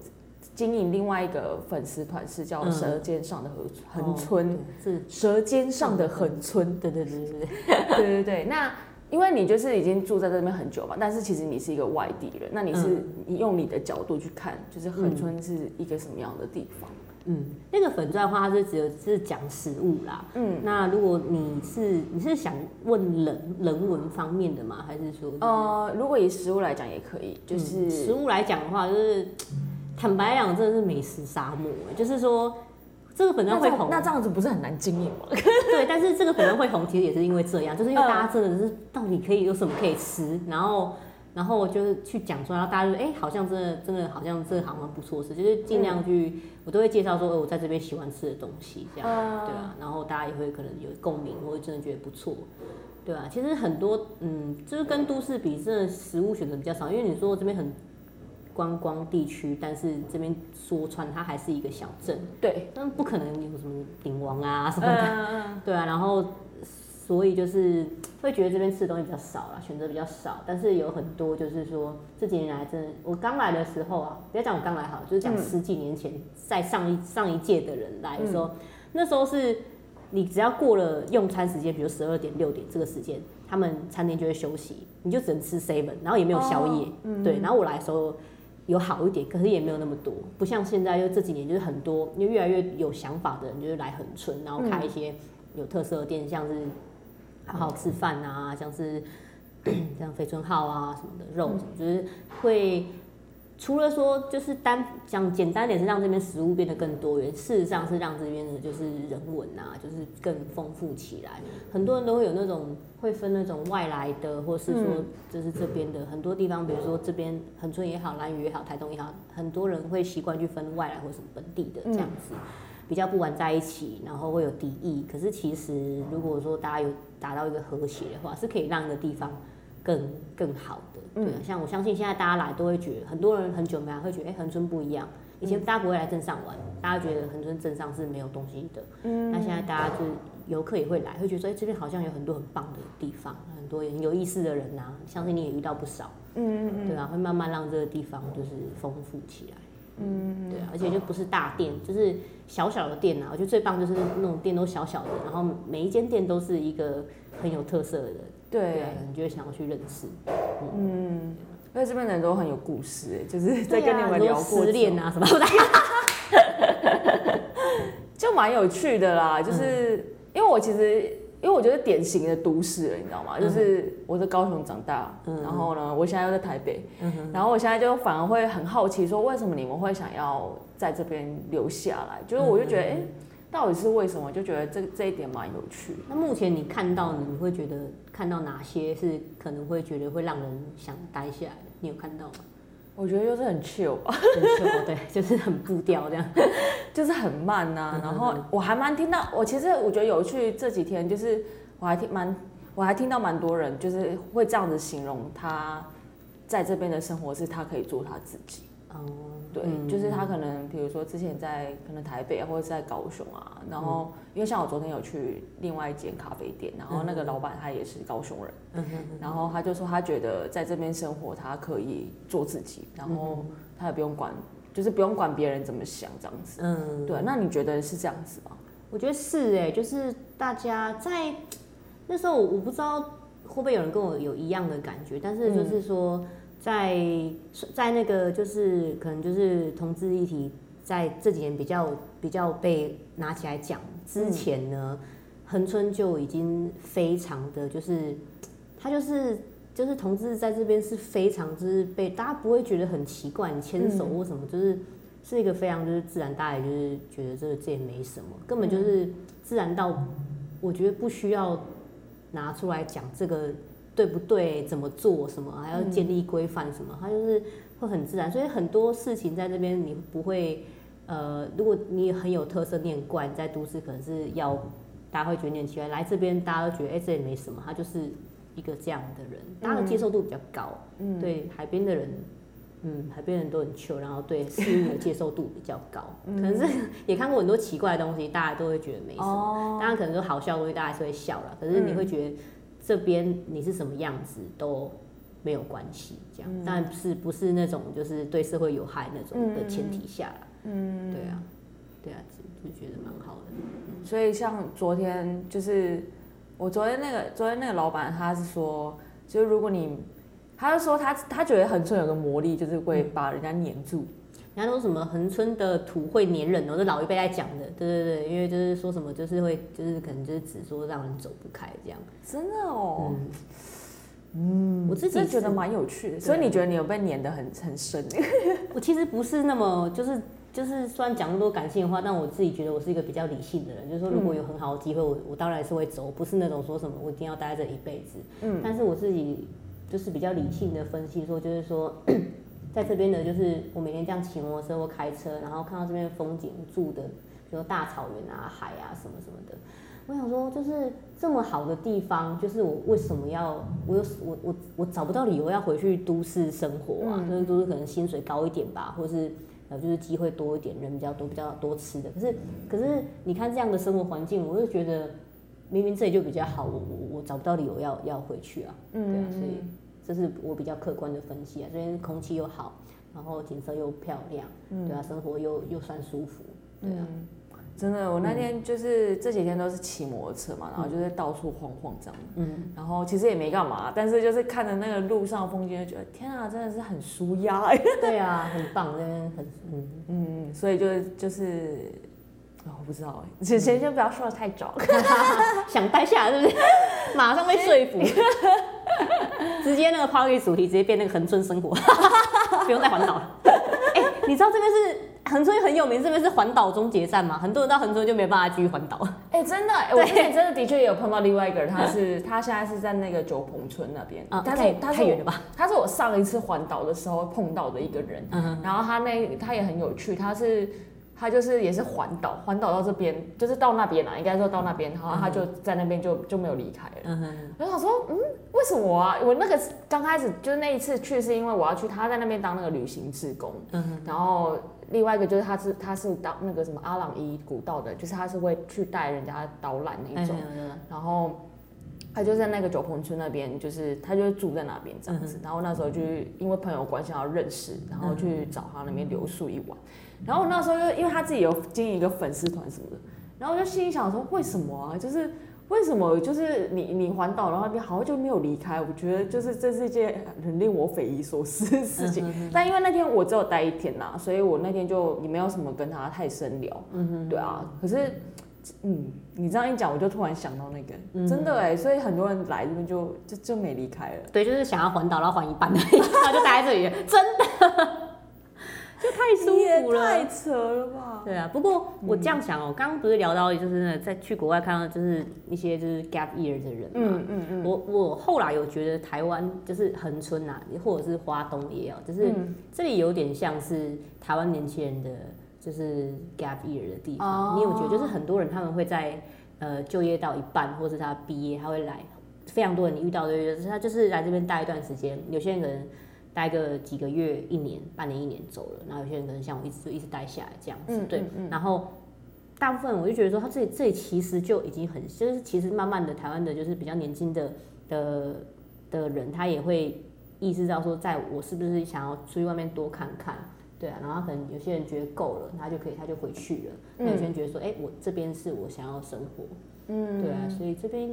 经营另外一个粉丝团，是叫嗯《舌尖上的横横村》是，舌尖上的横村，对对对对对，对对 *laughs* 对。那因为你就是已经住在这边很久嘛，但是其实你是一个外地人，那你是嗯你用你的角度去看，就是横村是一个什么样的地方？嗯，那个粉钻的话，它是只有是讲食物啦。嗯，那如果你是你是想问人人文方面的吗？还是说呃，如果以食物来讲也可以，就嗯是食物来讲的话，就是坦白讲，真的是美食沙漠欸。就是说，这个粉那钻会红，那这样子不是很难经营吗？*laughs* 对，但是这个粉钻会红，其实也是因为这样，就是因为嗯大家真的是到底可以有什么可以吃，然后。然后就是去讲出来，然后大家就哎、好像真的真的好像这个好像不错吃，就是尽量去，我都会介绍说，呃，我在这边喜欢吃的东西，这样，嗯对啊，然后大家也会可能有共鸣，或者真的觉得不错，对啊，其实很多，嗯，就是跟都市比，真的食物选择比较少，因为你说这边很观光地区，但是这边说穿它还是一个小镇，对，那不可能有什么鼎王啊什么的，嗯，对啊，然后所以就是会觉得这边吃的东西比较少啦，选择比较少，但是有很多就是说这几年来真的，我刚来的时候啊，不要讲我刚来好了，就是讲嗯十几年前，在上一上一届的人来的时候，那时候是你只要过了用餐时间，比如十二点六点这个时间，他们餐厅就会休息，你就只能吃 seven，然后也没有宵夜，对，然后我来的时候。有好一点，可是也没有那么多，不像现在，就这几年就是很多，因为越来越有想法的人就是来恒春，然后开一些有特色的店，像是好好吃饭啊，像是 *clears throat* 像肥春号啊什么的肉就是会除了说就是单讲简单点是让这边食物变得更多元，事实上是让这边的就是人文啊，就是更丰富起来。很多人都会有那种会分那种外来的，或是说就是这边的很多地方，比如说这边恒春也好，兰屿也好，台东也好，很多人会习惯去分外来或什么本地的这样子，比较不玩在一起，然后会有敌意。可是其实如果说大家有达到一个和谐的话，是可以让一个地方更更好的。对啊，像我相信现在大家来都会觉得，很多人很久没来会觉得，哎，恒春不一样。以前大家不会来镇上玩，大家觉得恒春镇上是没有东西的。嗯。那现在大家就是游客也会来，会觉得说，哎，这边好像有很多很棒的地方，很多很有意思的人呐。相信你也遇到不少。嗯嗯嗯。对啊，会慢慢让这个地方就是丰富起来。嗯。对啊，而且就不是大店，就是小小的店啊。我觉得最棒就是那种店都小小的，然后每一间店都是一个很有特色的。对，你就会想要去认识，嗯，因为这边的人都很有故事，就是在跟你们聊过失恋啊什么的，*laughs* 就蛮有趣的啦。就是因为我其实，因为我觉得典型的都市人，你知道吗？就是我在高雄长大，然后呢，我现在又在台北，然后我现在就反而会很好奇，说为什么你们会想要在这边留下来？就是我就觉得，哎。到底是为什么？就觉得这这一点蛮有趣。那目前你看到，你会觉得看到哪些是可能会觉得会让人想待下来的？你有看到吗？我觉得就是很 chill，很 chill，对，*laughs* 就是很步调这样，*laughs* 就是很慢呐。然后我还蛮听到，我其实我觉得有趣这几天，就是我还听蛮，我还听到蛮多人就是会这样子形容他在这边的生活是他可以做他自己。哦，对，就是他可能，比如说之前在可能台北或者是在高雄啊，然后因为像我昨天有去另外一间咖啡店，然后那个老板他也是高雄人，嗯然后他就说他觉得在这边生活他可以做自己，然后他也不用管，就是不用管别人怎么想这样子，嗯，对，那你觉得是这样子吗？我觉得是哎，就是大家在那时候我不知道会不会有人跟我有一样的感觉，但是就是说。在在那个就是可能就是同志议题在这几年比较比较被拿起来讲之前呢，恒春就已经非常的就是他就是就是同志在这边是非常就是被大家不会觉得很奇怪，你牵手或什么就是是一个非常就是自然，大家也就是觉得这这也没什么，根本就是自然到我觉得不需要拿出来讲这个。对不对？怎么做？什么还要建立规范？什么？它就是会很自然，所以很多事情在这边你不会，呃，如果你很有特色，你很怪，在都市可能是要大家会觉得你很奇怪，来这边大家都觉得哎这也没什么，他就是一个这样的人，大家的接受度比较高。嗯，对海边的人，嗯，海边人都很 chill，然后对事物的接受度比较高。可能是也看过很多奇怪的东西，大家都会觉得没什么。当然可能说好笑的东西，大家还是会笑了。可是你会觉得。这边你是什么样子都没有关系，这样，但是不是那种就是对社会有害那种的前提下，嗯，对啊，对啊，就觉得蛮好的。所以像昨天就是我昨天那个昨天那个老板他是说，就是如果你，他就说他他觉得恒春有个魔力，就是会把人家黏住。人家说什么恒春的土会粘人哦，这老一辈在讲的，对对对，因为就是说什么就是会就是可能就是只说让人走不开这样，真的哦，嗯，我自己觉得蛮有趣的，所以你觉得你有被黏得很很深？*laughs* 我其实不是那么就是就是虽然讲那么多感性的话，但我自己觉得我是一个比较理性的人，就是说如果有很好的机会，我我当然是会走，不是那种说什么我一定要待在这一辈子，嗯，但是我自己就是比较理性的分析说，就是说。在这边的，就是我每天这样骑摩托车或开车，然后看到这边风景，住的，比如大草原啊、海啊什么什么的。我想说，就是这么好的地方，就是我为什么要我有我我我找不到理由要回去都市生活啊？就是都是可能薪水高一点吧，或是呃就是机会多一点，人比较多，比较多吃的。可是可是你看这样的生活环境，我就觉得明明这里就比较好，我我我找不到理由要要回去啊。嗯，对啊，所以。这是我比较客观的分析啊，这边空气又好，然后景色又漂亮，对啊，生活又又算舒服，对啊，真的，我那天就是这几天都是骑摩托车嘛，然后就是到处晃晃这样，嗯，然后其实也没干嘛，但是就是看着那个路上风景，就觉得天啊，真的是很舒压，*laughs* 对啊，很棒，那边很，嗯。嗯，所以就就是，我不知道，先先先不要说的太早，*laughs* 想待下来是不是？马上被说服。*laughs* 直接那个 party 主题直接变那个恒春生活，*laughs* 不用再环岛了。你知道这边是恒春很有名，这边是环岛终结站嘛，很多人到恒春就没办法继续环岛。哎、真的、哎我之前真的的确也有碰到另外一个人，他是他现在是在那个九鹏村那边，啊他是太他是我太远了吧？他是我上一次环岛的时候碰到的一个人，嗯然后他那他也很有趣，他是他就是也是环岛，环岛到这边就是到那边啦，应该说到那边，然后他就在那边就就没有离开了。嗯哼，我想说，嗯，为什么啊？我那个刚开始就是那一次去，是因为我要去他在那边当那个旅行志工，嗯然后另外一个就是他是他是当那个什么阿朗伊古道的，就是他是会去带人家导览那种，嗯然后他就在那个九鹏村那边，就是他就住在那边这样子。然后那时候就是因为朋友关系要认识，然后去找他那边留宿一晚。然后我那时候就因为他自己有经营一个粉丝团什么的，然后我就心里想说，为什么啊？就是为什么就是你你环岛然后那边好像就没有离开？我觉得就是这是一件很令我匪夷所思的事情。但因为那天我只有待一天呐，所以我那天就也没有什么跟他太深聊。嗯哼，对啊。可是，嗯，你这样一讲，我就突然想到那个，真的哎，所以很多人来这边就就就没离开了。对，就是想要环岛，然后环一半的，*laughs* 然后就待在这里，真的，就太舒服了，太扯了吧？对啊，不过我这样想哦、刚刚不是聊到就是那在去国外看到就是一些就是 gap year 的人嘛，嗯嗯嗯，我我后来有觉得台湾就是恒春啊，或者是花东也有，就是嗯这里有点像是台湾年轻人的就是 gap year 的地方。哦你有觉得就是很多人他们会在呃就业到一半，或是他毕业，他会来，非常多人你遇到的就是他就是来这边待一段时间，有些人可能。待个几个月、一年、半年、一年走了，然后有些人可能像我一直就一直待下来这样子，对嗯嗯。嗯然后大部分我就觉得说，他这里这里其实就已经很，就是其实慢慢的台湾的就是比较年轻的的的人，他也会意识到说，在我是不是想要出去外面多看看，对啊，然后可能有些人觉得够了，他就可以他就回去了，那有些人觉得说，哎、我这边是我想要生活，嗯，对啊，所以这边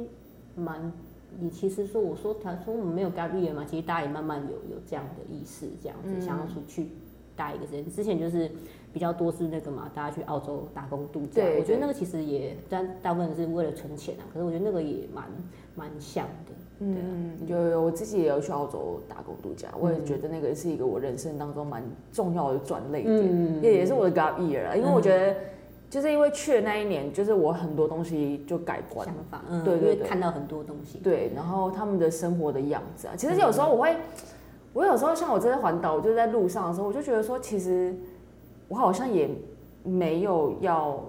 蛮。你其实说，我说他说我们没有 gap year 嘛，其实大家也慢慢有有这样的意识，这样子、想要出去待一个时间。之前就是比较多是那个嘛，大家去澳洲打工度假，我觉得那个其实也，但大部分是为了存钱啊。可是我觉得那个也蛮蛮像的，对啊。嗯，有有，我自己也有去澳洲打工度假，我也觉得那个是一个我人生当中蛮重要的转类点，嗯也也是我的 gap year 啊，因为我觉得就是因为去的那一年，就是我很多东西就改观想，法，嗯，对对对因为看到很多东西，对，然后他们的生活的样子啊，其实有时候我会，我有时候像我这次环岛，我就在路上的时候，我就觉得说，其实我好像也没有要，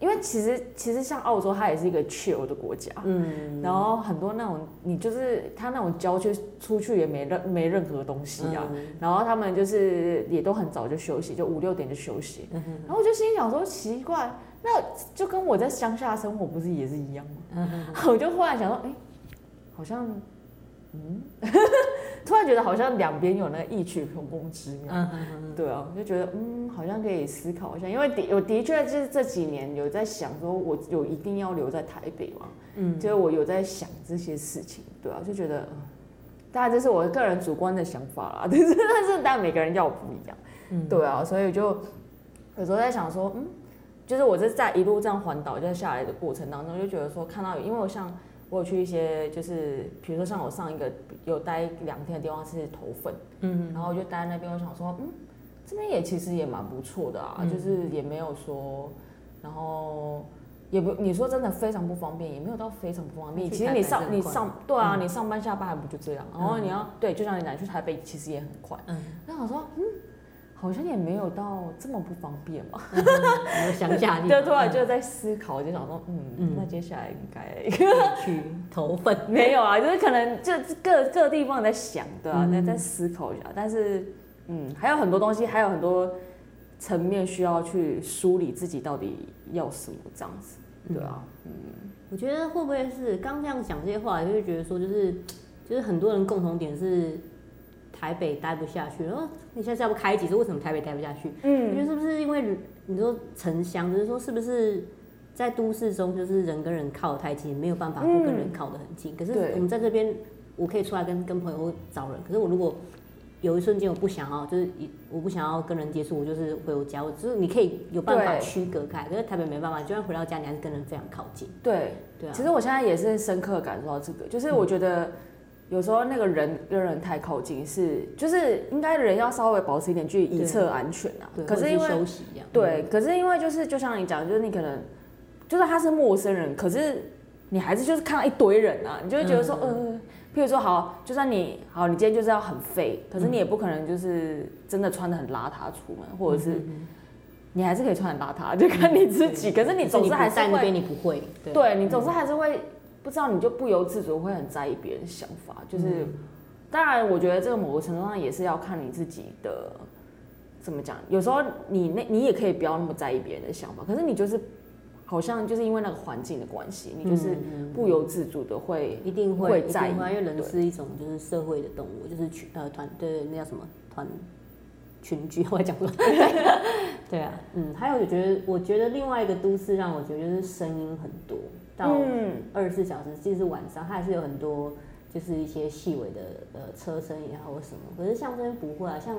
因为其实其实像澳洲，它也是一个 chill 的国家，嗯，然后很多那种你就是它那种郊区出去也没任没任何东西啊，嗯。然后他们就是也都很早就休息，就五六点就休息，嗯然后我就心里想说奇怪，那就跟我在乡下生活不是也是一样吗？嗯 *laughs* 我就忽然想说，哎、好像，嗯，突然觉得好像两边有那个异曲同工之妙。嗯嗯嗯对啊，我就觉得嗯，好像可以思考一下，因为的我的确就是这几年有在想，说我有一定要留在台北嘛，嗯，就是我有在想这些事情，对啊，就觉得，嗯当然这是我个人主观的想法啦，*laughs* 但是但是但每个人要不一样，嗯。对啊，所以就有时候在想说，嗯，就是我是在一路这样环岛在下来的过程当中，就觉得说看到，因为我像我有去一些就是比如说像我上一个有待两天的地方是头份，嗯然后我就待在那边，我想说，嗯，这边也其实也蛮不错的啊，嗯就是也没有说，然后也不你说真的非常不方便，也没有到非常不方便。其实你上你上对啊，嗯你上班下班还不就这样？然后你要对，就像你讲去台北其实也很快。嗯，那我说，嗯，好像也没有到这么不方便嘛。嗯我乡下的地 *laughs* 对，方突然就在思考，就想说，嗯，嗯。那接下来应该去投份，*laughs* 没有啊，就是可能就各各地方在想，对啊，那在在思考一下，但是嗯，还有很多东西，还有很多层面需要去梳理自己到底要什么这样子，对啊，嗯。我觉得会不会是刚这样讲这些话，就会觉得说，就是就是很多人共同点是台北待不下去，然后你现在要不开一集说为什么台北待不下去？嗯。我觉得嗯，是不是因为你说城乡，就是说是不是在都市中，就是人跟人靠得太近，没有办法不跟人靠得很近。可是我们在这边，我可以出来跟跟朋友找人，可是我如果有一瞬间我不想要，就是一我不想要跟人接触，我就是回我家，我就是你可以有办法对。区隔开，可是台北没办法，就算回到家，你还是跟人非常靠近。对，对啊，其实我现在也是深刻感受到这个，就是我觉得有时候那个人跟人太靠近是，就是应该人要稍微保持一点距离，以测安全啊。可是因为休息一样，对，可是因为就是就像你讲，就是你可能就是他是陌生人，可是你还是就是看到一堆人啊，你就会觉得说，呃，譬如说好，就算你好，你今天就是要很废，可是你也不可能就是真的穿的很邋遢出门，或者是你还是可以穿很邋遢，就看你自己。可是你总是还是在那你不会，对。你总是还是会不知道，你就不由自主会很在意别人的想法，就是。当然，我觉得这个某个程度上也是要看你自己的，怎么讲？有时候你那，你也可以不要那么在意别人的想法，可是你就是好像就是因为那个环境的关系，你就是不由自主的会一定会会在意一定会因为人是一种就是社会的动物，就是群呃团对那叫什么团群居，我也讲不出来。*laughs* 对啊，嗯，还有我觉得我觉得另外一个都市让我觉得就是声音很多，到嗯二十四小时，即使是晚上，它还是有很多就是一些细微的呃车声也好或什么。可是像这边不会啊，像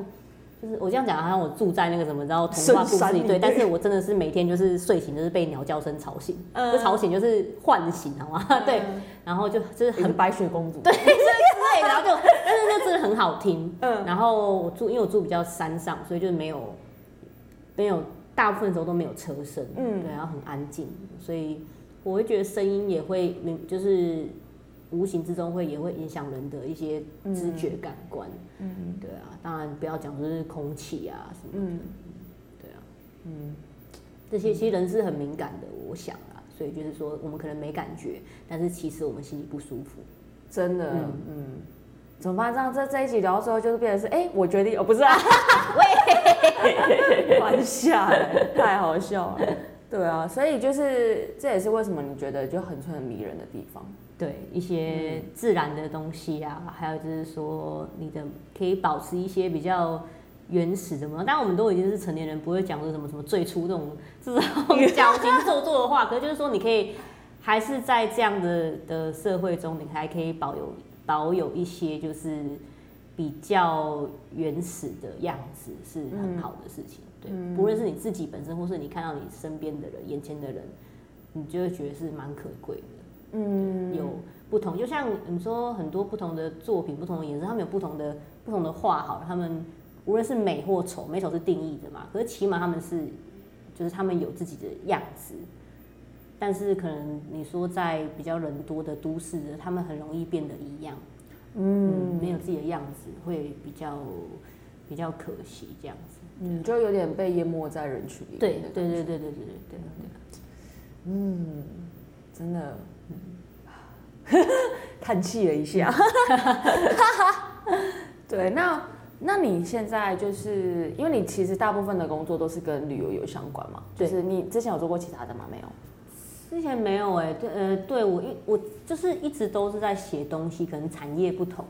就是我这样讲，好像我住在那个什么，然后童话故事里，对，但是我真的是每天就是睡醒就是被鸟叫声吵醒，嗯就吵醒就是唤醒，好吗？*laughs* 对，然后就就是很很白雪公主，*laughs* 对，然后就，但是那真的很好听。嗯然后我住，因为我住比较山上，所以就是没有没有大部分时候都没有车声，嗯对，然后很安静，所以我会觉得声音也会，就是无形之中会也会影响人的一些知觉感官，嗯。对啊，当然不要讲就是空气啊什么的，嗯。对啊，嗯，这些其实人是很敏感的，我想啊，所以就是说我们可能没感觉，但是其实我们心里不舒服。真的，嗯。嗯。怎么办？这样这这一集聊到最后，就是变成是，哎、我决定，哦，不是啊，*laughs* 喂，玩下来，太好笑了。对啊，所以就是这也是为什么你觉得就很很迷人的地方。对一些自然的东西啊，还有就是说你的可以保持一些比较原始的嘛。当然我们都已经是成年人，不会讲说什么什么最初这种这种矫情做作的话，可是就是说你可以还是在这样的的社会中，你还可以保有保有一些就是比较原始的样子，是很好的事情。对，不论是你自己本身，或是你看到你身边的人、眼前的人，你就会觉得是蛮可贵的。嗯，有不同，就像你说很多不同的作品、不同的颜色，他们有不同的不同的画，好了，他们无论是美或丑，美丑是定义的嘛，可是起码他们是，就是他们有自己的样子。但是可能你说在比较人多的都市，他们很容易变得一样，嗯，没有自己的样子，会比较比较可惜这样子。嗯，就有点被淹没在人群里面。对对对对对对对对对。嗯，真的，叹气了一下。*laughs* 对，那那你现在就是因为你其实大部分的工作都是跟旅游有相关嘛？就是你之前有做过其他的吗？没有。之前没有哎、对呃，对我一我就是一直都是在写东西，可能产业不同，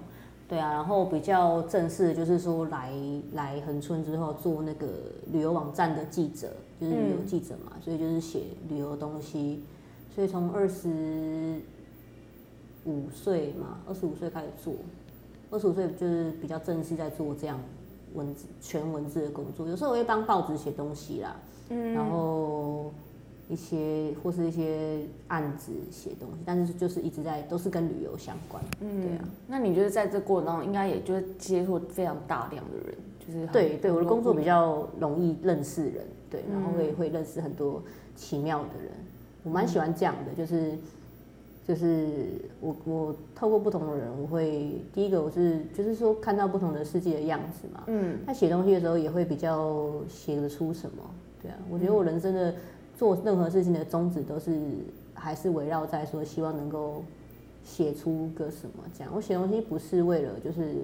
对啊，然后比较正式的就是说来来恒春之后做那个旅游网站的记者，就是旅游记者嘛，所以就是写旅游东西，所以从二十五岁嘛，二十五岁开始做，二十五岁就是比较正式在做这样文字全文字的工作，有时候我会帮报纸写东西啦，嗯。然后一些或是一些案子写东西，但是就是一直在都是跟旅游相关。嗯，对啊。那你就是在这过程当中，应该也就是接触非常大量的人，就是对对，我的工作比。较容易认识人，对，然后嗯会会认识很多奇妙的人，我蛮喜欢这样的，就是就是我我透过不同的人，我会第一个我是就是说看到不同的世界的样子嘛，嗯他写东西的时候也会比较写得出什么，对啊，我觉得我人生的做任何事情的宗旨都是还是围绕在说希望能够写出个什么这样。我写东西不是为了就是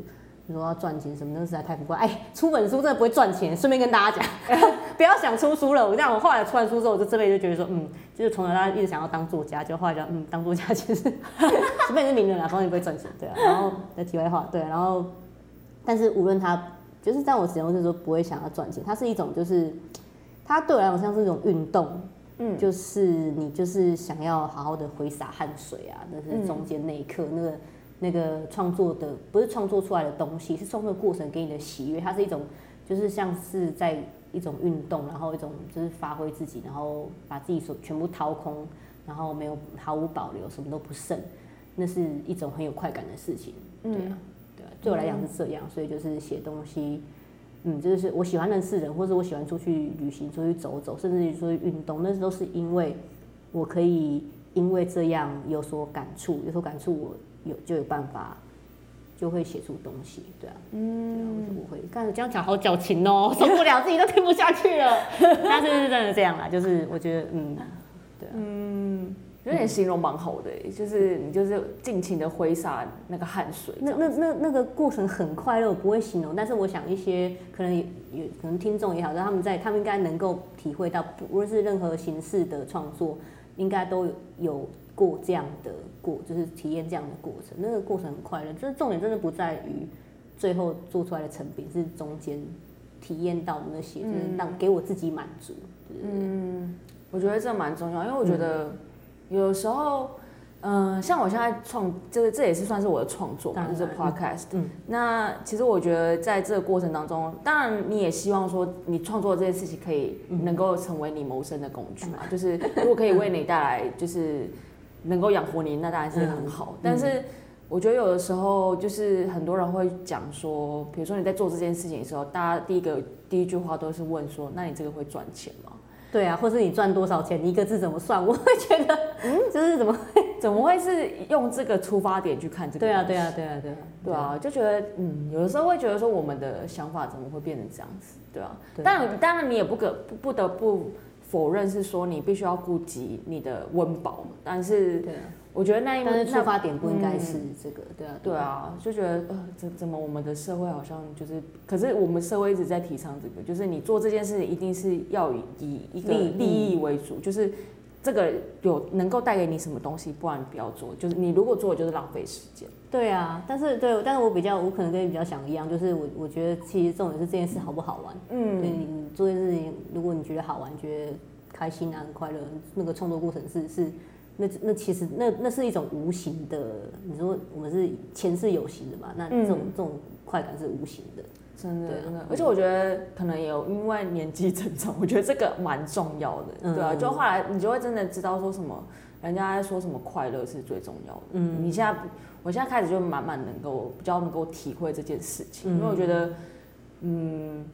你说要赚钱什么，那实在太浮夸。哎，出本书真的不会赚钱，顺便跟大家讲，*laughs* 不要想出书了。我这样，我后来出完书之后，我就这辈子就觉得说，嗯，就是从小到大一直想要当作家，就后来就嗯，当作家其实 *laughs* 随便是名人啦，反正不会赚钱，对啊。然后的题外话，对，然后但是无论他就是在我使用的时候不会想要赚钱，它是一种就是它对我来讲像是一种运动，嗯。就是你就是想要好好的挥洒汗水啊，但是中间那一刻那个那个创作的不是创作出来的东西，是创作过程给你的喜悦，它是一种就是像是在一种运动，然后一种就是发挥自己，然后把自己所全部掏空，然后没有毫无保留，什么都不剩。那是一种很有快感的事情，对啊，对啊，对我来讲是这样，所以就是写东西，嗯，就是我喜欢认识人，或者我喜欢出去旅行、出去走走，甚至于出去运动，那都是因为我可以因为这样有所感触，有所感触，我有就有办法。就会写出东西，对啊，嗯，我会。但是这样讲好矫情哦，*laughs* 受不了，自己都听不下去了。*laughs* 但是是真的这样啦，就是我觉得，嗯，对啊，嗯，有点形容蛮好的，就是你就是尽情的挥洒那个汗水。那那那那个过程很快乐，我不会形容。但是我想一些可能有可能听众也好，他们在他们应该能够体会到，不论是任何形式的创作，应该都有。过这样的过，就是体验这样的过程，那个过程很快乐。就是重点真的不在于最后做出来的成品，是中间体验到的那些，就是让给我自己满足。嗯，我觉得这蛮重要，因为我觉得有时候，嗯，像我现在创，这个这也是算是我的创作嘛，就是 podcast。嗯，那其实我觉得在这个过程当中，当然你也希望说你创作这件事情可以能够成为你谋生的工具嘛，就是如果可以为你带来就是。能够养活你，那当然是很好。但是我觉得有的时候，就是很多人会讲说，比如说你在做这件事情的时候，大家第一个第一句话都是问说：“那你这个会赚钱吗？”对啊，或是你赚多少钱？你一个字怎么算？*laughs* 我会觉得，嗯，就是怎么会怎么会是用这个出发点去看这个？对啊，对啊，对啊，对啊，对啊，就觉得嗯，有的时候会觉得说，我们的想法怎么会变成这样子？对啊，但当然你也不可不不得不。否认是说你必须要顾及你的温饱，但是我觉得那但是出发点不应该是这个，对啊，对啊，就觉得呃，怎怎么我们的社会好像就是，可是我们社会一直在提倡这个，就是你做这件事一定是要以一个利益为主，就是这个有能够带给你什么东西，不然不要做，就是你如果做就是浪费时间。对啊，但是对，但是我比较，我可能跟你比较想一样，就是我我觉得其实重点是这件事好不好玩。嗯，对你做这件事情，如果你觉得好玩，觉得开心啊，很快乐，那个创作过程是是，那那其实那那是一种无形的。你说我们是钱是有形的嘛？那这种这种快感是无形的，真的真的。而且我觉得可能有因为年纪增长，我觉得这个蛮重要的。对啊，就后来你就会真的知道说什么，人家在说什么快乐是最重要的。嗯，你现在。我现在开始就慢慢能够比较能够体会这件事情，因为我觉得，嗯，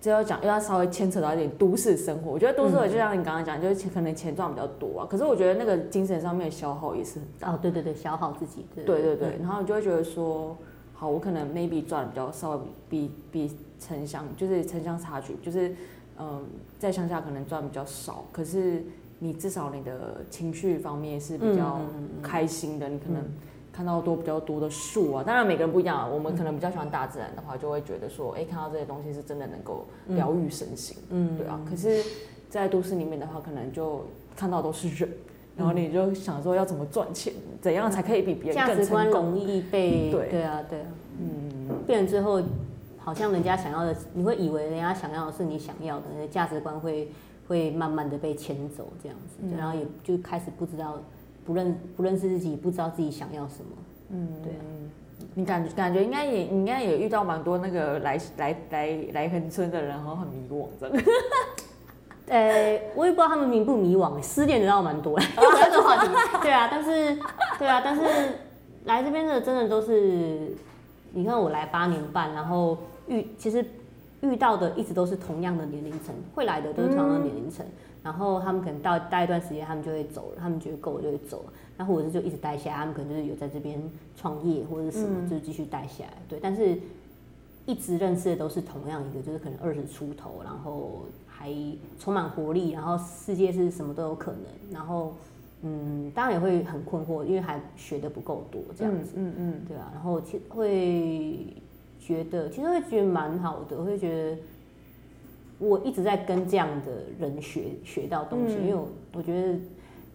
这要讲又要稍微牵扯到一点都市生活。我觉得都市就像你刚刚讲，就是可能钱赚比较多啊，可是我觉得那个精神上面的消耗也是很大。哦，对对对，消耗自己。对对对，然后你就会觉得说，好，我可能 maybe 赚比较稍微比比城乡就是城乡差距，就是嗯，在乡下可能赚比较少，可是你至少你的情绪方面是比较开心的，你可能。看到多比较多的树啊，当然每个人不一样。我们可能比较喜欢大自然的话，就会觉得说，哎，看到这些东西是真的能够疗愈身心，嗯，对啊。可是，在都市里面的话，可能就看到都是人，然后你就想说要怎么赚钱，怎样才可以比别人价值观？容易被对对啊对啊，嗯，变成之后，好像人家想要的，你会以为人家想要的是你想要的，那价值观会会慢慢的被牵走这样子，然后也就开始不知道。不认不认识自己，不知道自己想要什么。嗯，对啊。你感觉感觉应该也应该也遇到蛮多那个来来来来横村的人，然后很迷惘的。*laughs* 呃，我也不知道他们迷不迷惘，失恋的倒蛮多。这个话题，对啊，但是对啊，但是来这边的真的都是，你看我来八年半，然后遇其实遇到的一直都是同样的年龄层，会来的都是同样的年龄层。然后他们可能到待一段时间，他们就会走了。他们觉得够了就会走了。然后或者是就一直待下来，他们可能就是有在这边创业或者什么，就是继续待下来。对，但是一直认识的都是同样一个，就是可能二十出头，然后还充满活力，然后世界是什么都有可能。然后嗯，当然也会很困惑，因为还学的不够多这样子。嗯嗯，对啊。然后其会觉得，其实会觉得蛮好的，会觉得。我一直在跟这样的人学学到东西，因为我我觉得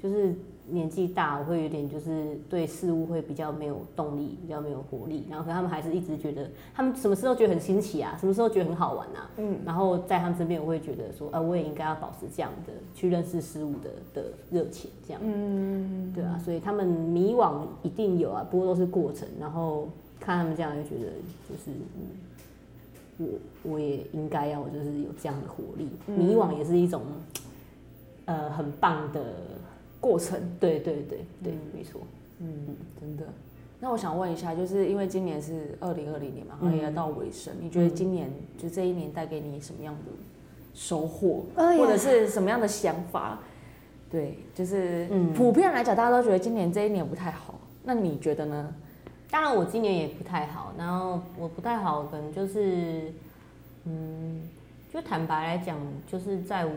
就是年纪大，我会有点就是对事物会比较没有动力，比较没有活力。然后可他们还是一直觉得他们什么时候觉得很新奇啊，什么时候觉得很好玩啊。嗯。然后在他们身边，我会觉得说，呃，我也应该要保持这样的去认识事物的的热情，这样。嗯。对啊，所以他们迷惘一定有啊，不过都是过程。然后看他们这样，就觉得就是嗯。我我也应该要就是有这样的活力，迷惘也是一种，呃，很棒的过程。对对对对，没错。嗯，真的。那我想问一下，就是因为今年是二零二零年嘛，然后也要到尾声，你觉得今年就这一年带给你什么样的收获，哎或者是什么样的想法？对，就是普遍来讲，大家都觉得今年这一年不太好。那你觉得呢？当然我今年也不太好，然后我不太好，可能就是，嗯，就坦白来讲，就是在我，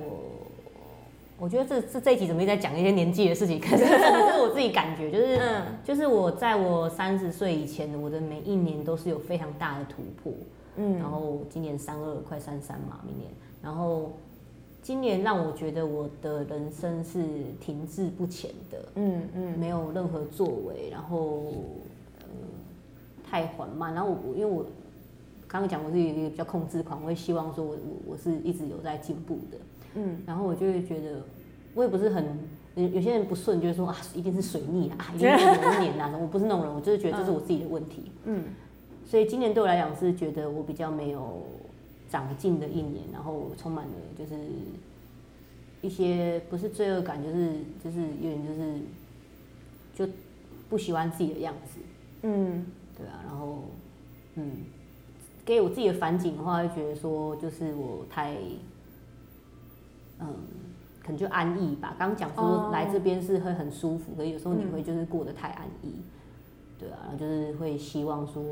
我觉得这这这一集怎么一直在讲一些年纪的事情？可是 *laughs* 这是我自己感觉，就是，嗯。就是我在我三十岁以前，我的每一年都是有非常大的突破，嗯。然后今年三二快三三嘛，明年，然后今年让我觉得我的人生是停滞不前的，嗯嗯。没有任何作为，然后呃太缓慢，然后我我因为我刚刚讲我是一个比较控制狂，我会希望说我我我是一直有在进步的，嗯。然后我就会觉得我也不是很有有些人不顺，就是说啊一定是水逆啊，*laughs* 一定是某一年啊，我不是那种人，我就是觉得这是我自己的问题，嗯。所以今年对我来讲是觉得我比较没有长进的一年，然后充满了就是一些不是罪恶感，就是就是有点就是就不喜欢自己的样子，嗯对啊，然后嗯，给我自己的反省的话，会觉得说就是我太嗯。可能就安逸吧。刚刚讲说哦来这边是会很舒服，可是有时候你会就是过得太安逸，对啊，然后就是会希望说，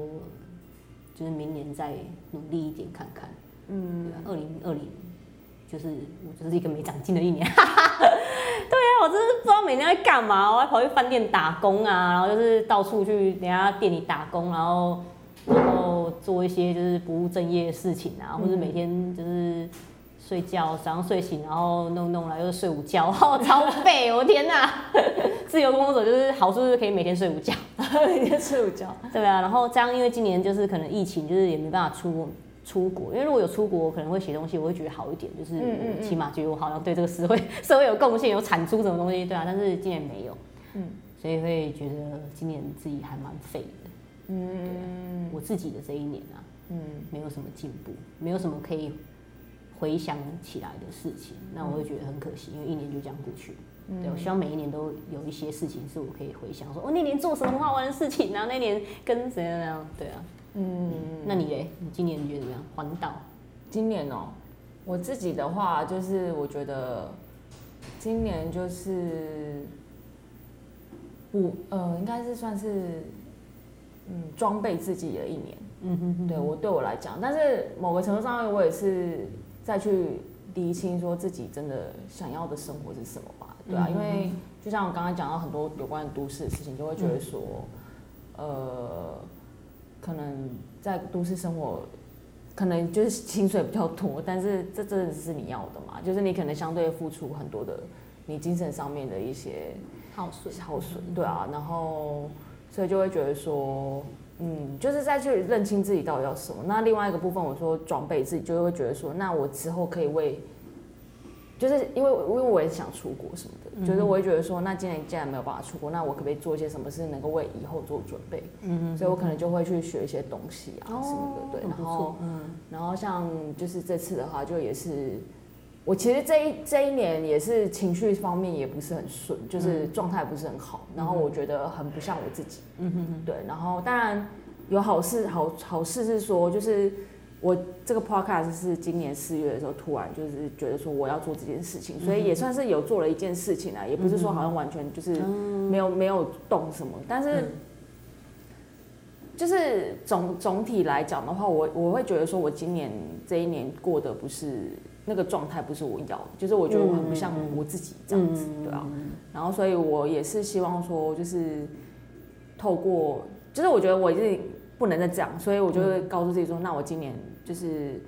就是明年再努力一点看看。嗯对啊，二零二零就是我就是一个没长进的一年。*laughs* 我真是不知道每天在干嘛，我还跑去饭店打工啊，然后就是到处去人家店里打工，然后然后做一些就是不务正业的事情啊，或者每天就是。睡觉，早上睡醒，然后弄弄来又睡午觉，哦，超废！我天哪，*laughs* 自由工作者就是好处就是可以每天睡午觉，*laughs* 每天睡午觉。*laughs* 对啊，然后这样，因为今年就是可能疫情，就是也没办法出出国。因为如果有出国，我可能会写东西，我会觉得好一点，就是起码觉得我好像对这个社会社会有贡献，有产出什么东西，对啊。但是今年没有，嗯所以会觉得今年自己还蛮废的。嗯我自己的这一年啊，嗯没有什么进步，没有什么可以回想起来的事情，那我会觉得很可惜，因为一年就这样过去对，我希望每一年都有一些事情是我可以回想，说哦那年做什么很好玩的事情，然后那年跟谁那样，对啊。嗯，那你嘞？你今年你觉得怎么样？环岛？今年哦、我自己的话就是我觉得今年就是补呃，应该是算是嗯装备自己的一年。嗯哼哼，对我对我来讲，但是某个程度上面，我也是再去厘清说自己真的想要的生活是什么吧，对啊，嗯因为就像我刚刚讲到很多有关都市的事情，就会觉得说，呃，可能在都市生活，可能就是薪水比较多，但是这真的是你要的嘛？就是你可能相对付出很多的你精神上面的一些耗损，耗损，对啊，然后所以就会觉得说，嗯，就是再去认清自己到底要什么。那另外一个部分，我说装备自己，就会觉得说，那我之后可以为，就是因为因为我也想出国什么的，就是我会觉得说，那今年既然没有办法出国，那我可不可以做一些什么事能够为以后做准备？嗯嗯所以我可能就会去学一些东西啊哦什么的，对，然后嗯。然后像就是这次的话，就也是我其实这一这一年也是情绪方面也不是很顺，就是状态不是很好，然后我觉得很不像我自己，嗯哼哼，对，然后当然有好事好好事是说，就是我这个 podcast 是今年四月的时候突然就是觉得说我要做这件事情，所以也算是有做了一件事情啊，也不是说好像完全就是没有没有动什么，但是。就是总总体来讲的话，我我会觉得说，我今年这一年过得不是那个状态，不是我要的，就是我觉得我很不像我自己这样子，对啊。然后，所以我也是希望说，就是透过，就是我觉得我已经不能再这样，所以我就会告诉自己说，那我今年就是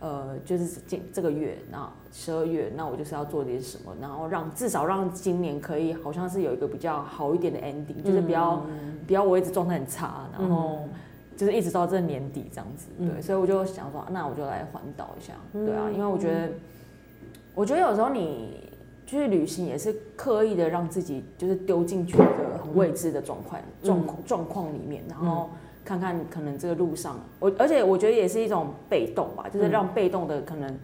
呃，就是今这个月，那十二月，那我就是要做点什么，然后让至少让今年可以好像是有一个比较好一点的 ending，就是不要、不要我一直状态很差，然后就是一直到这年底这样子，对，所以我就想说，那我就来环岛一下，对啊，因为我觉得，我觉得有时候你去旅行也是刻意的让自己就是丢进去一个很未知的状况状况状况里面，然后看看可能这个路上，我而且我觉得也是一种被动吧，就是让被动的可能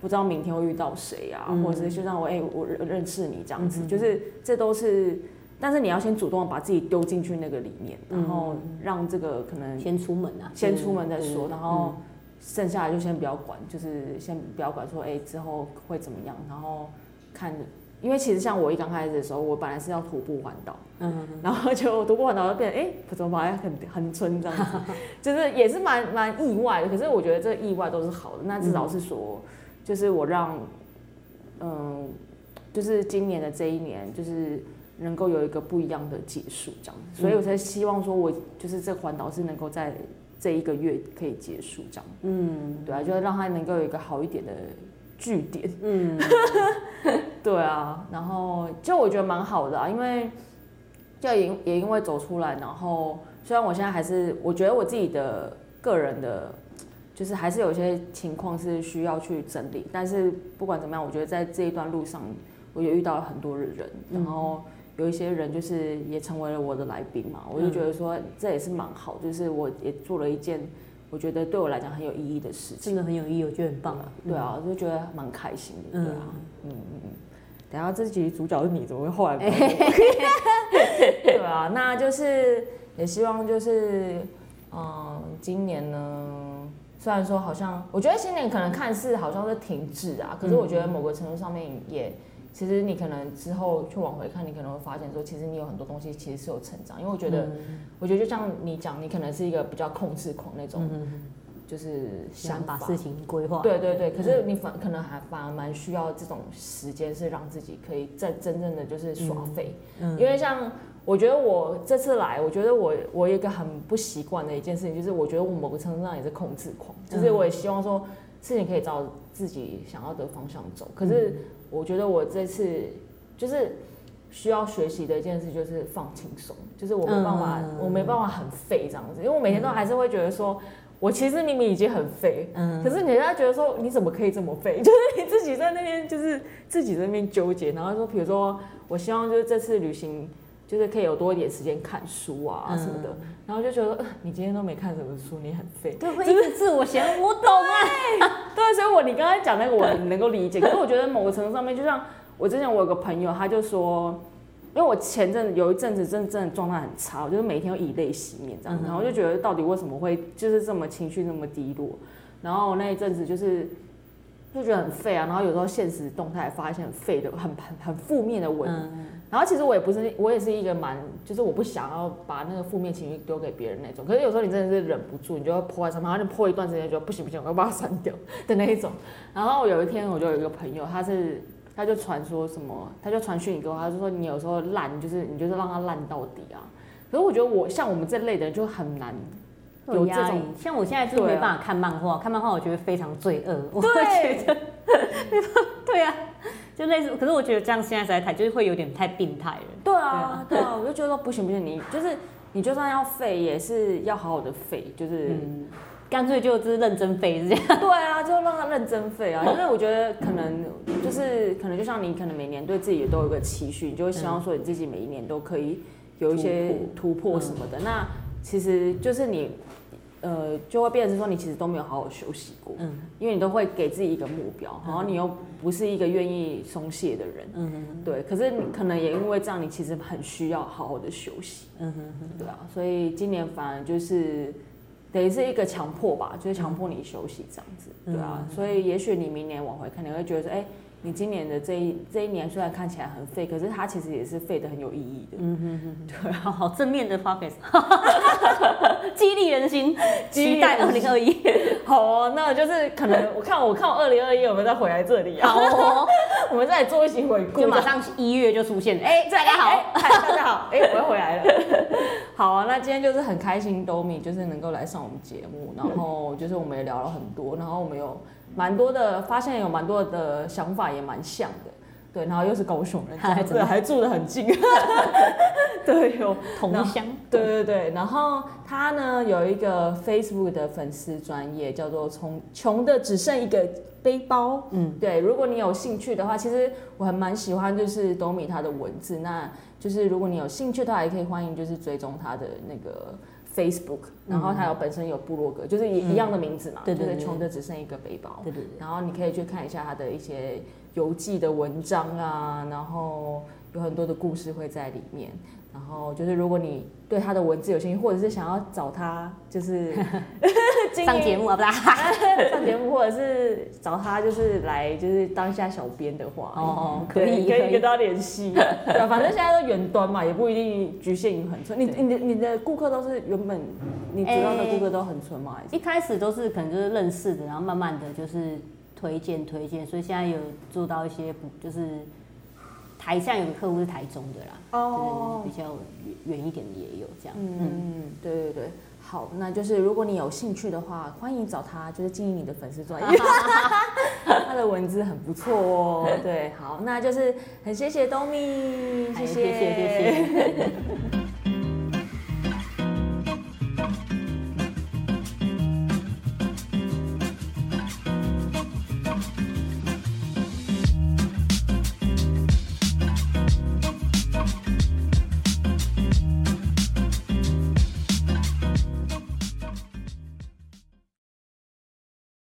不知道明天会遇到谁啊，或者是就让我哎、我认认识你这样子，就是这都是但是你要先主动把自己丢进去那个里面，然后让这个可能先出门啊，先出门再说，然后剩下的就先不要管，就是先不要管说，哎、之后会怎么样，然后看，因为其实像我一刚开始的时候，我本来是要徒步环岛，嗯，然后就徒步环岛就变成，哎、怎么好像很很村这样子，*laughs* 就是也是蛮蛮意外的，可是我觉得这个意外都是好的，那至少是说，就是我让，嗯，就是今年的这一年，就是。能够有一个不一样的结束，这样，所以我才希望说，我就是这个环岛是能够在这一个月可以结束，这样。嗯。对啊，就是让它能够有一个好一点的据点。嗯，*laughs* 对啊，然后就我觉得蛮好的啊，因为就也也因为走出来，然后虽然我现在还是我觉得我自己的个人的，就是还是有些情况是需要去整理，但是不管怎么样，我觉得在这一段路上，我也遇到了很多的人，然后有一些人就是也成为了我的来宾嘛，我就觉得说这也是蛮好，就是我也做了一件我觉得对我来讲很有意义的事情。真的很有意义，我觉得很棒啊。对啊，我就觉得蛮开心的，对啊，嗯嗯嗯嗯。等下这集主角是你，怎么会后来？*laughs* 对啊，那就是也希望就是，嗯，今年呢，虽然说好像，我觉得新年可能看似好像是停滞啊，可是我觉得某个程度上面也，其实你可能之后去往回看，你可能会发现说，其实你有很多东西其实是有成长，因为我觉得，我觉得就像你讲，你可能是一个比较控制狂那种，就是想把事情规划。对对对，可是你反可能还反而蛮需要这种时间，是让自己可以在真正的就是耍废。嗯。因为像我觉得我这次来，我觉得我我有一个很不习惯的一件事情，就是我觉得我某个程度上也是控制狂，就是我也希望说事情可以照自己想要的方向走。可是我觉得我这次就是需要学习的一件事，就是放轻松，就是我没办法，嗯我没办法很废这样子，因为我每天都还是会觉得说。我其实明明已经很废，嗯可是人家觉得说你怎么可以这么废？*laughs* 就是你自己在那边就是自己在那边纠结，然后说比如说我希望就是这次旅行就是可以有多一点时间看书啊什么的，然后就觉得、呃你今天都没看什么书，你很废。对，会一直自我嫌，我懂啊。对，所以我你刚才讲那个我能够理解，可是我觉得某个程度上面，就像我之前我有个朋友，他就说，因为我前阵有一阵子真的真的状态很差，我就是每天都以泪洗面这样，然后我就觉得到底为什么会就是这么情绪那么低落，然后那一阵子就是就觉得很废啊，然后有时候现实动态发现很废的很很很负面的文，嗯然后其实我也不是，我也是一个蛮，就是我不想要把那个负面情绪丢给别人那种。可是有时候你真的是忍不住，你就要泼在上面，然后你泼一段时间，就不行不行，我要把它删掉的那一种。然后有一天我就有一个朋友，他是他就传说什么，他就传讯给我，他就说你有时候烂，就是你就是让他烂到底啊。可是我觉得我像我们这类的人就很难有这种有压力，像我现在就没办法看漫画，看漫画我觉得非常罪恶，我会觉得，*laughs* 对啊，*laughs* 就类似，可是我觉得这样现在实在太就是会有点太病态了。对啊，对啊，我就觉得说不行不行，你就是你就算要废，也是要好好的废，就是。嗯，干脆就是认真废是这样。*laughs* 对啊，就让他认真废啊，因为我觉得可能就是可能就像你可能每年对自己也都有一个期许，你就会希望说你自己每一年都可以有一些突破什么的。那其实就是你呃就会变成是说你其实都没有好好休息过，嗯因为你都会给自己一个目标，然后你又不是一个愿意松懈的人，嗯对。可是你可能也因为这样，你其实很需要好好的休息。嗯哼对啊，所以今年反而就是等于是一个强迫吧，就是强迫你休息这样子，对啊，所以也许你明年往回看，你会觉得说，哎、你今年的这一这一年虽然看起来很废，可是它其实也是废的很有意义的。嗯哼哼，对啊，好好正面的 focus，*laughs* 激励人心，期待二人零二一。*laughs* 好哦，那就是可能我看我看我二零二一有没有再回来这里啊？好哦，*laughs* 我们再来做一起回顾，就马上一月就出现，哎，大家好，大家好，哎、我又回来了。好啊，那今天就是很开心，Domi 就是能够来上我们节目，然后就是我们也聊了很多，然后我们有蛮多的发现，有蛮多的想法也蛮像的，对，然后又是高雄人，还对，还住得很近，*laughs* 对，有。同乡，对对对，然后他呢有一个 Facebook 的粉丝专业叫做“从穷的只剩一个背包”，嗯，对，如果你有兴趣的话，其实我还蛮喜欢就是 Domi 他的文字，那就是如果你有兴趣的话，也可以欢迎就是追踪他的那个 Facebook，然后他有本身有部落格，就是一一样的名字嘛，对对对就是穷的只剩一个背包，对对对，然后你可以去看一下他的一些游记的文章啊，然后有很多的故事会在里面。然后就是如果你对他的文字有兴趣，或者是想要找他，就是 *laughs* 上节目啊，不啦，*laughs* 上节目，或者是找他就是来就是当一下小编的话，哦，可以，可以可以跟。他联系。对啊，反正现在都远端嘛，也不一定局限于恒春。你你的你的顾客都是原本你主要的顾客都恒春吗？还是一开始都是可能就是认识的，然后慢慢的就是推荐推荐，所以现在有做到一些不就是台上有个客户是台中的啦，哦比较远远一点的也有这样。嗯，嗯，对对对，好，那就是如果你有兴趣的话，欢迎找他，就是经营你的粉丝专业，*laughs* 他的文字很不错哦。对，好，那就是很谢谢东咪，谢谢谢谢谢谢。